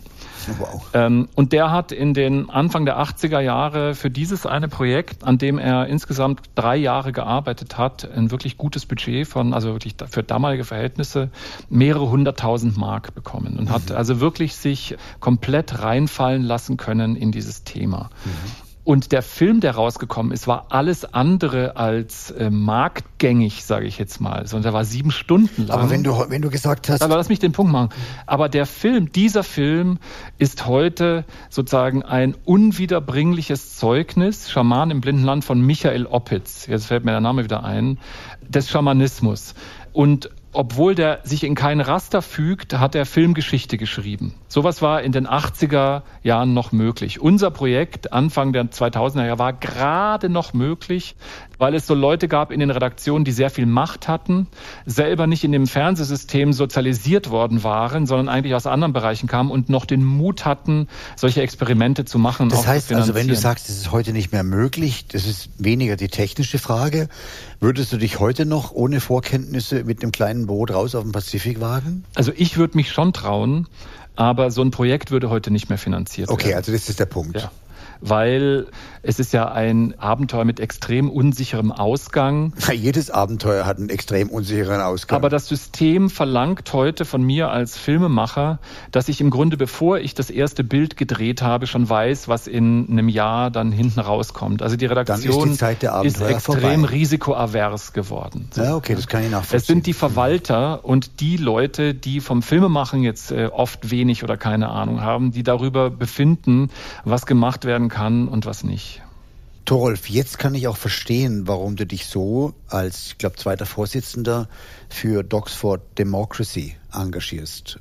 Wow. Ähm, und der hat in den Anfang der 80er Jahre für dieses eine Projekt, an dem er insgesamt drei Jahre gearbeitet hat, ein wirklich gutes Budget von, also wirklich für damalige Verhältnisse, mehrere hunderttausend Mark bekommen und mhm. hat also wirklich sich komplett reinfallen lassen können in dieses Thema. Mhm. Und der Film, der rausgekommen ist, war alles andere als äh, marktgängig, sage ich jetzt mal. Sondern der war sieben Stunden lang. Aber wenn du, wenn du gesagt hast. Aber lass mich den Punkt machen. Aber der Film, dieser Film ist heute sozusagen ein unwiederbringliches Zeugnis, Schaman im blinden Land von Michael Oppitz, jetzt fällt mir der Name wieder ein, des Schamanismus. Und obwohl der sich in kein Raster fügt, hat er Filmgeschichte geschrieben. Sowas war in den 80er Jahren noch möglich. Unser Projekt Anfang der 2000er Jahre war gerade noch möglich, weil es so Leute gab in den Redaktionen, die sehr viel Macht hatten, selber nicht in dem Fernsehsystem sozialisiert worden waren, sondern eigentlich aus anderen Bereichen kamen und noch den Mut hatten, solche Experimente zu machen. Das heißt also, wenn du sagst, es ist heute nicht mehr möglich, das ist weniger die technische Frage, würdest du dich heute noch ohne Vorkenntnisse mit einem kleinen Boot raus auf den Pazifik wagen? Also ich würde mich schon trauen, aber so ein Projekt würde heute nicht mehr finanziert okay, werden. Okay, also das ist der Punkt. Ja weil es ist ja ein Abenteuer mit extrem unsicherem Ausgang. Ja, jedes Abenteuer hat einen extrem unsicheren Ausgang. Aber das System verlangt heute von mir als Filmemacher, dass ich im Grunde, bevor ich das erste Bild gedreht habe, schon weiß, was in einem Jahr dann hinten rauskommt. Also die Redaktion ist, die ist, extrem vorbei. risikoavers geworden. Ja, okay, das kann ich nachvollziehen. Es sind die Verwalter und die Leute, die vom Filmemachen jetzt äh, oft wenig oder keine Ahnung haben, die darüber befinden, was gemacht werden kann und was nicht. Torolf, jetzt kann ich auch verstehen, warum du dich so als, ich glaube, zweiter Vorsitzender für Docs for Democracy engagierst.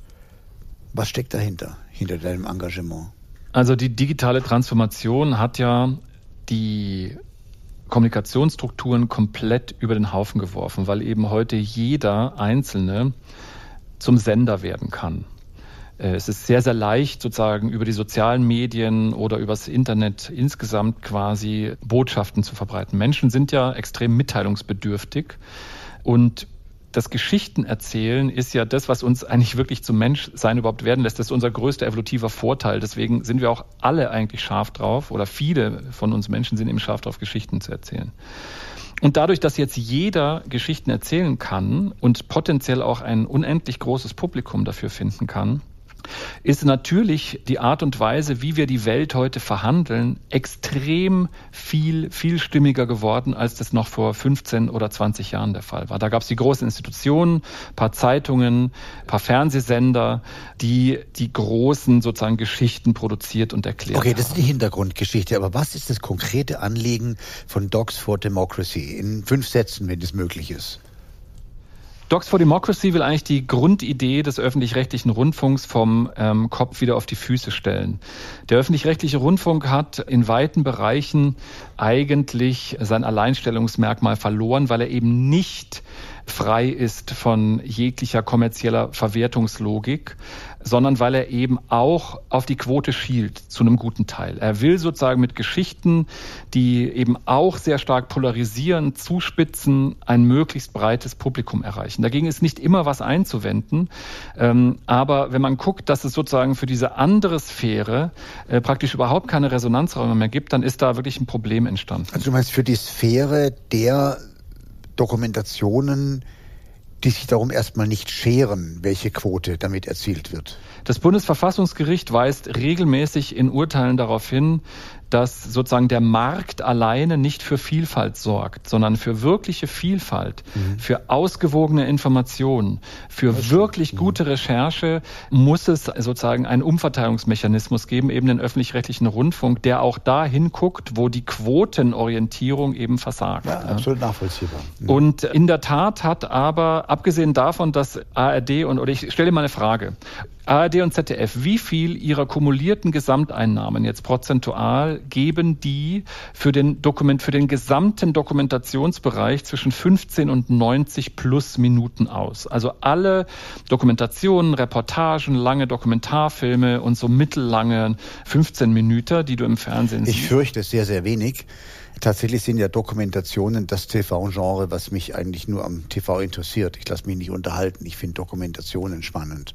Was steckt dahinter, hinter deinem Engagement? Also die digitale Transformation hat ja die Kommunikationsstrukturen komplett über den Haufen geworfen, weil eben heute jeder Einzelne zum Sender werden kann. Äh, es ist sehr, sehr leicht, sozusagen über die sozialen Medien oder übers Internet insgesamt quasi Botschaften zu verbreiten. Menschen sind ja extrem mitteilungsbedürftig und das Geschichtenerzählen ist ja das, was uns eigentlich wirklich zum Menschsein überhaupt werden lässt. Das ist unser größter evolutiver Vorteil. Deswegen sind wir auch alle eigentlich scharf drauf oder viele von uns Menschen sind eben scharf drauf, Geschichten zu erzählen. Und dadurch, dass jetzt jeder Geschichten erzählen kann und potenziell auch ein unendlich großes Publikum dafür finden kann, ist natürlich die Art und Weise, wie wir die Welt heute verhandeln, extrem viel, vielstimmiger geworden, als das noch vor 15 oder 20 Jahren der Fall war. Da gab es die großen Institutionen, paar Zeitungen, paar Fernsehsender, die die großen sozusagen Geschichten produziert und erklärt Okay, das ist die Hintergrundgeschichte. Aber was ist das konkrete Anliegen von Docs for Democracy? In fünf Sätzen, wenn das möglich ist. Docs for Democracy will eigentlich die Grundidee des öffentlich-rechtlichen Rundfunks vom ähm, Kopf wieder auf die Füße stellen. Der öffentlich-rechtliche Rundfunk hat in weiten Bereichen eigentlich sein Alleinstellungsmerkmal verloren, weil er eben nicht frei ist von jeglicher kommerzieller Verwertungslogik, sondern weil er eben auch auf die Quote schielt, zu einem guten Teil. Er will sozusagen mit Geschichten, die eben auch sehr stark polarisieren, zuspitzen, ein möglichst breites Publikum erreichen. Dagegen ist nicht immer was einzuwenden, ähm, aber wenn man guckt, dass es sozusagen für diese andere Sphäre äh, praktisch überhaupt keine Resonanzräume mehr gibt, dann ist da wirklich ein Problem entstanden. Also du meinst für die Sphäre der Dokumentationen, die sich darum erstmal nicht scheren, welche Quote damit erzielt wird. Das Bundesverfassungsgericht weist regelmäßig in Urteilen darauf hin, dass sozusagen der Markt alleine nicht für Vielfalt sorgt, sondern für wirkliche Vielfalt, mhm. für ausgewogene Informationen, für wirklich mhm. gute Recherche muss es sozusagen einen Umverteilungsmechanismus geben, eben den öffentlich-rechtlichen Rundfunk, der auch dahin guckt, wo die Quotenorientierung eben versagt. Ja, absolut nachvollziehbar. Mhm. Und in der Tat hat aber, abgesehen davon, dass ARD und, oder ich stelle mal eine Frage, ARD und ZDF, wie viel ihrer kumulierten Gesamteinnahmen jetzt prozentual geben die für den Dokument, für den gesamten Dokumentationsbereich zwischen 15 und 90 plus Minuten aus? Also alle Dokumentationen, Reportagen, lange Dokumentarfilme und so mittellange 15 Minuten, die du im Fernsehen siehst. Ich fürchte sehr, sehr wenig. Tatsächlich sind ja Dokumentationen das TV-Genre, was mich eigentlich nur am TV interessiert. Ich lasse mich nicht unterhalten. Ich finde Dokumentationen spannend.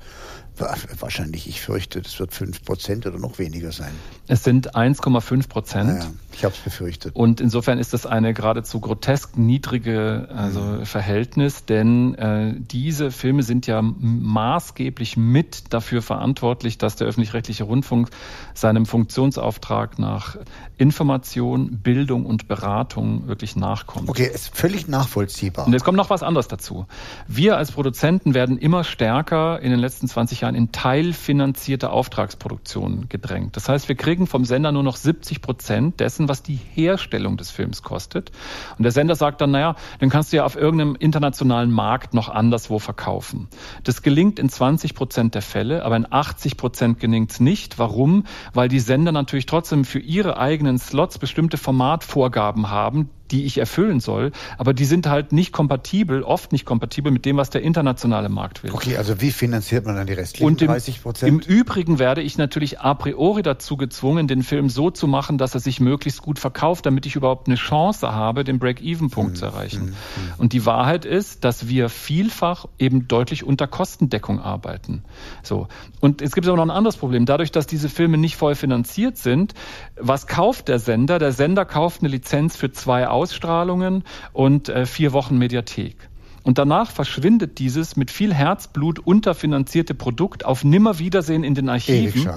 Wahrscheinlich, ich fürchte, das wird 5% oder noch weniger sein. Es sind 1,5 Prozent. Naja, ich habe es befürchtet. Und insofern ist das eine geradezu grotesk niedrige also mhm. Verhältnis, denn äh, diese Filme sind ja maßgeblich mit dafür verantwortlich, dass der öffentlich-rechtliche Rundfunk seinem Funktionsauftrag nach Information, Bildung und Beratung wirklich nachkommt. Okay, ist völlig nachvollziehbar. Und jetzt kommt noch was anderes dazu. Wir als Produzenten werden immer stärker in den letzten 20 Jahren Jahren in teilfinanzierte Auftragsproduktionen gedrängt. Das heißt, wir kriegen vom Sender nur noch 70 Prozent dessen, was die Herstellung des Films kostet. Und der Sender sagt dann, naja, dann kannst du ja auf irgendeinem internationalen Markt noch anderswo verkaufen. Das gelingt in 20 Prozent der Fälle, aber in 80 Prozent gelingt es nicht. Warum? Weil die Sender natürlich trotzdem für ihre eigenen Slots bestimmte Formatvorgaben haben, die ich erfüllen soll, aber die sind halt nicht kompatibel, oft nicht kompatibel mit dem, was der internationale Markt will. Okay, also wie finanziert man dann die restlichen Und im, 30 Prozent? Im Übrigen werde ich natürlich a priori dazu gezwungen, den Film so zu machen, dass er sich möglichst gut verkauft, damit ich überhaupt eine Chance habe, den Break-Even-Punkt hm, zu erreichen. Hm, hm. Und die Wahrheit ist, dass wir vielfach eben deutlich unter Kostendeckung arbeiten. So. Und es gibt aber noch ein anderes Problem. Dadurch, dass diese Filme nicht voll finanziert sind, was kauft der Sender? Der Sender kauft eine Lizenz für zwei Ausstrahlungen und äh, vier Wochen Mediathek. Und danach verschwindet dieses mit viel Herzblut unterfinanzierte Produkt auf Nimmerwiedersehen in den Archiven,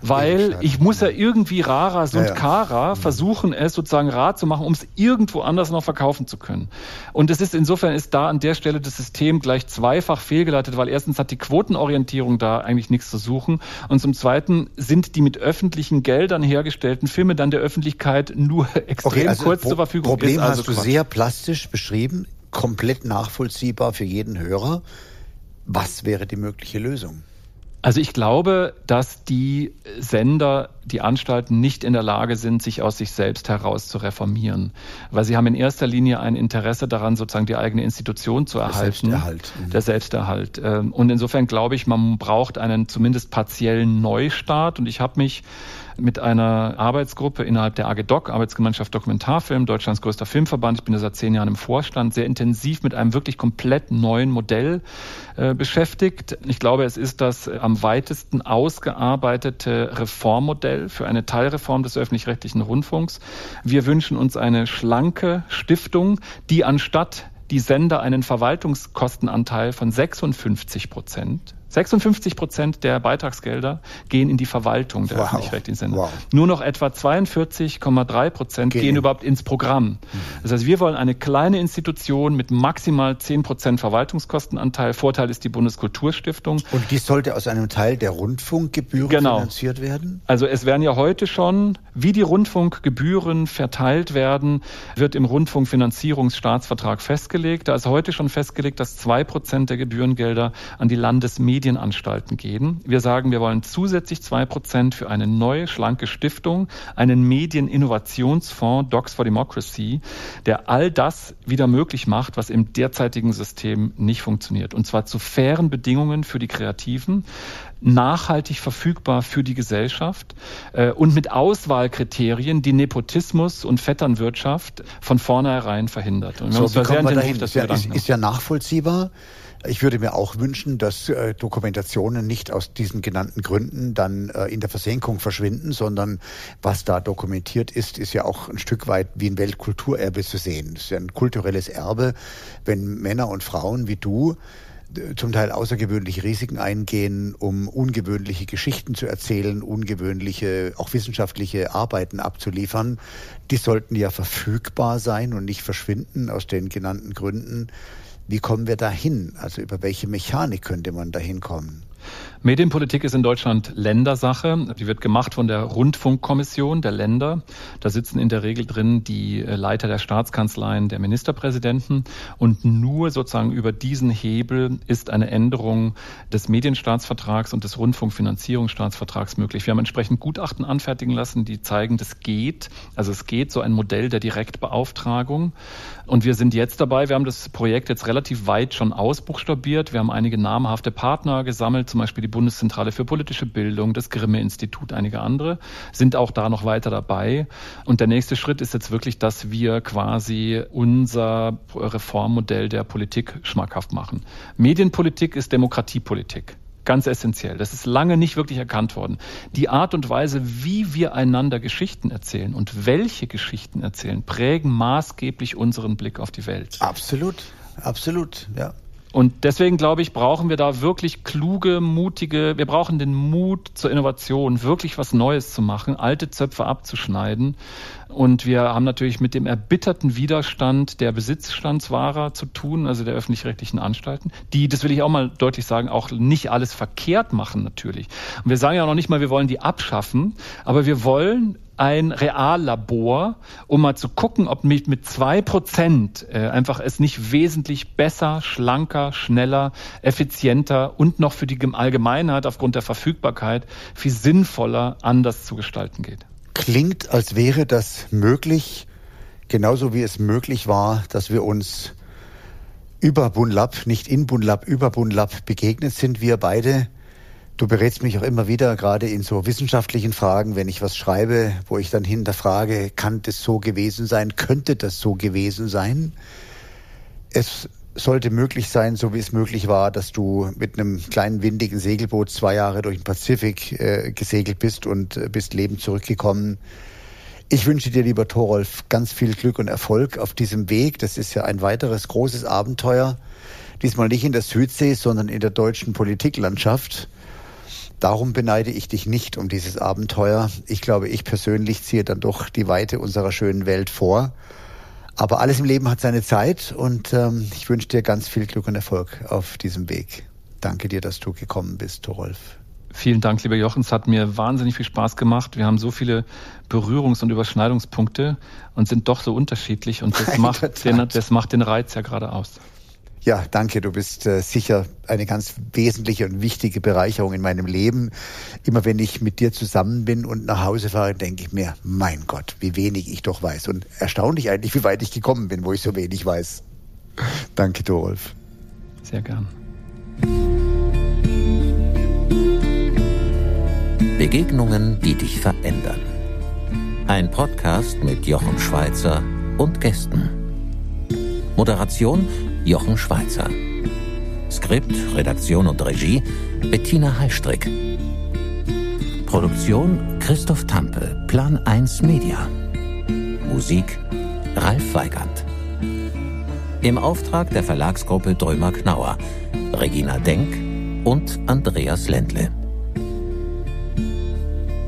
weil ich muss ja irgendwie Rara und ja, Kara ja. versuchen, es sozusagen rar zu machen, um es irgendwo anders noch verkaufen zu können. Und es ist insofern ist da an der Stelle das System gleich zweifach fehlgeleitet, weil erstens hat die Quotenorientierung da eigentlich nichts zu suchen und zum Zweiten sind die mit öffentlichen Geldern hergestellten Filme dann der Öffentlichkeit nur extrem okay, also kurz zur Verfügung. Problem ist also hast du Quatsch. sehr plastisch beschrieben komplett nachvollziehbar für jeden Hörer. Was wäre die mögliche Lösung? Also ich glaube, dass die Sender, die Anstalten nicht in der Lage sind, sich aus sich selbst heraus zu reformieren. Weil sie haben in erster Linie ein Interesse daran, sozusagen die eigene Institution zu erhalten. Der Selbsterhalt. Mhm. Der Selbsterhalt. Ähm, und insofern glaube ich, man braucht einen zumindest partiellen Neustart. Und ich habe mich mit einer Arbeitsgruppe innerhalb der AGDOC, Arbeitsgemeinschaft Dokumentarfilm, Deutschlands größter Filmverband. Ich bin da seit zehn Jahren im Vorstand, sehr intensiv mit einem wirklich komplett neuen Modell äh, beschäftigt. Ich glaube, es ist das am weitesten ausgearbeitete Reformmodell für eine Teilreform des öffentlich-rechtlichen Rundfunks. Wir wünschen uns eine schlanke Stiftung, die anstatt die Sender einen Verwaltungskostenanteil von 56 Prozent 56 Prozent der Beitragsgelder gehen in die Verwaltung der wow. öffentlich-rechtlichen Sender. Wow. Nur noch etwa 42,3 Prozent gehen, gehen überhaupt ins Programm. Mhm. Das heißt, wir wollen eine kleine Institution mit maximal 10 Prozent Verwaltungskostenanteil. Vorteil ist die Bundeskulturstiftung. Und die sollte aus einem Teil der Rundfunkgebühren genau. finanziert werden? Also es werden ja heute schon, wie die Rundfunkgebühren verteilt werden, wird im Rundfunkfinanzierungsstaatsvertrag festgelegt. Da ist heute schon festgelegt, dass zwei Prozent der Gebührengelder an die Landesmedien Medienanstalten geben. Wir sagen, wir wollen zusätzlich zwei Prozent für eine neue, schlanke Stiftung, einen Medieninnovationsfonds, Docs for Democracy, der all das wieder möglich macht, was im derzeitigen System nicht funktioniert. Und zwar zu fairen Bedingungen für die Kreativen, nachhaltig verfügbar für die Gesellschaft äh, und mit Auswahlkriterien, die Nepotismus und Vetternwirtschaft von vornherein verhindert. Und so, wie kommen wir dahin? Ist ja, ist, ist ja nachvollziehbar. Ich würde mir auch wünschen, dass äh, Dokumentationen nicht aus diesen genannten Gründen dann äh, in der Versenkung verschwinden, sondern was da dokumentiert ist, ist ja auch ein Stück weit wie ein Weltkulturerbe zu sehen. Es ist ja ein kulturelles Erbe, wenn Männer und Frauen wie du äh, zum Teil außergewöhnliche Risiken eingehen, um ungewöhnliche Geschichten zu erzählen, ungewöhnliche, auch wissenschaftliche Arbeiten abzuliefern. Die sollten ja verfügbar sein und nicht verschwinden aus den genannten Gründen. Wie kommen wir dahin? Also über welche Mechanik könnte man dahin kommen? Medienpolitik ist in Deutschland Ländersache. Die wird gemacht von der Rundfunkkommission der Länder. Da sitzen in der Regel drin die äh, Leiter der Staatskanzleien, der Ministerpräsidenten. Und nur sozusagen über diesen Hebel ist eine Änderung des Medienstaatsvertrags und des Rundfunkfinanzierungsstaatsvertrags möglich. Wir haben entsprechend Gutachten anfertigen lassen, die zeigen, das geht. Also es geht so ein Modell der Direktbeauftragung. Und wir sind jetzt dabei, wir haben das Projekt jetzt relativ weit schon ausbuchstabiert. Wir haben einige namhafte Partner gesammelt, zum Beispiel die Bundeszentrale für politische Bildung, das Grimme-Institut, einige andere, sind auch da noch weiter dabei. Und der nächste Schritt ist jetzt wirklich, dass wir quasi unser Reformmodell der Politik schmackhaft machen. Medienpolitik ist Demokratiepolitik. Ganz essentiell. Das ist lange nicht wirklich erkannt worden. Die Art und Weise, wie wir einander Geschichten erzählen und welche Geschichten erzählen, prägen maßgeblich unseren Blick auf die Welt. Absolut, absolut, ja. Und deswegen glaube ich, brauchen wir da wirklich kluge, mutige, wir brauchen den Mut zur Innovation, wirklich was Neues zu machen, alte Zöpfe abzuschneiden. Und wir haben natürlich mit dem erbitterten Widerstand der Besitzstandswahrer zu tun, also der öffentlich-rechtlichen Anstalten, die, das will ich auch mal deutlich sagen, auch nicht alles verkehrt machen natürlich. Und wir sagen ja noch nicht mal, wir wollen die abschaffen, aber wir wollen ein Reallabor, um mal zu gucken, ob mit, mit zwei Prozent äh, einfach es nicht wesentlich besser, schlanker, schneller, effizienter und noch für die Allgemeinheit aufgrund der Verfügbarkeit viel sinnvoller anders zu gestalten geht. Klingt, als wäre das möglich, genauso wie es möglich war, dass wir uns über Bunlab, nicht in Bunlab, über Bunlab begegnet sind, wir beide Du berätst mich auch immer wieder, gerade in so wissenschaftlichen Fragen, wenn ich was schreibe, wo ich dann hinterfrage, kann das so gewesen sein? Könnte das so gewesen sein? Es sollte möglich sein, so wie es möglich war, dass du mit einem kleinen windigen Segelboot zwei Jahre durch den Pazifik äh, gesegelt bist und äh, bist lebend zurückgekommen. Ich wünsche dir, lieber Thorolf, ganz viel Glück und Erfolg auf diesem Weg. Das ist ja ein weiteres großes Abenteuer. Diesmal nicht in der Südsee, sondern in der deutschen Politiklandschaft. Darum beneide ich dich nicht um dieses Abenteuer. Ich glaube, ich persönlich ziehe dann doch die Weite unserer schönen Welt vor. Aber alles im Leben hat seine Zeit und ähm, ich wünsche dir ganz viel Glück und Erfolg auf diesem Weg. Danke dir, dass du gekommen bist, Thorolf. Vielen Dank, lieber Jochen. Es hat mir wahnsinnig viel Spaß gemacht. Wir haben so viele Berührungs- und Überschneidungspunkte und sind doch so unterschiedlich und das, macht den, das macht den Reiz ja gerade aus. Ja, danke. Du bist äh, sicher eine ganz wesentliche und wichtige Bereicherung in meinem Leben. Immer wenn ich mit dir zusammen bin und nach Hause fahre, denke ich mir, mein Gott, wie wenig ich doch weiß. Und erstaunlich eigentlich, wie weit ich gekommen bin, wo ich so wenig weiß. Danke, Dorolf. Sehr gern. Begegnungen, die dich verändern. Ein Podcast mit Jochen Schweizer und Gästen. Moderation Jochen Schweizer. Skript, Redaktion und Regie Bettina Hallstrick. Produktion Christoph Tampe, Plan 1 Media. Musik Ralf Weigand. Im Auftrag der Verlagsgruppe Drömer Knauer, Regina Denk und Andreas Ländle.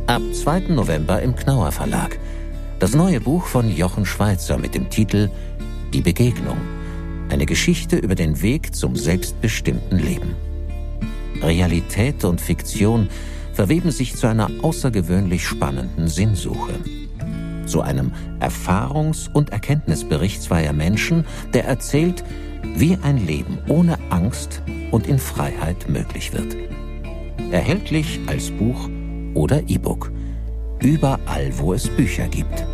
Ab 2. November im Knauer Verlag. Das neue Buch von Jochen Schweizer mit dem Titel Die Begegnung. Eine Geschichte über den Weg zum selbstbestimmten Leben. Realität und Fiktion verweben sich zu einer außergewöhnlich spannenden Sinnsuche. Zu einem Erfahrungs- und Erkenntnisbericht zweier Menschen, der erzählt, wie ein Leben ohne Angst und in Freiheit möglich wird. Erhältlich als Buch oder E-Book. Überall, wo es Bücher gibt.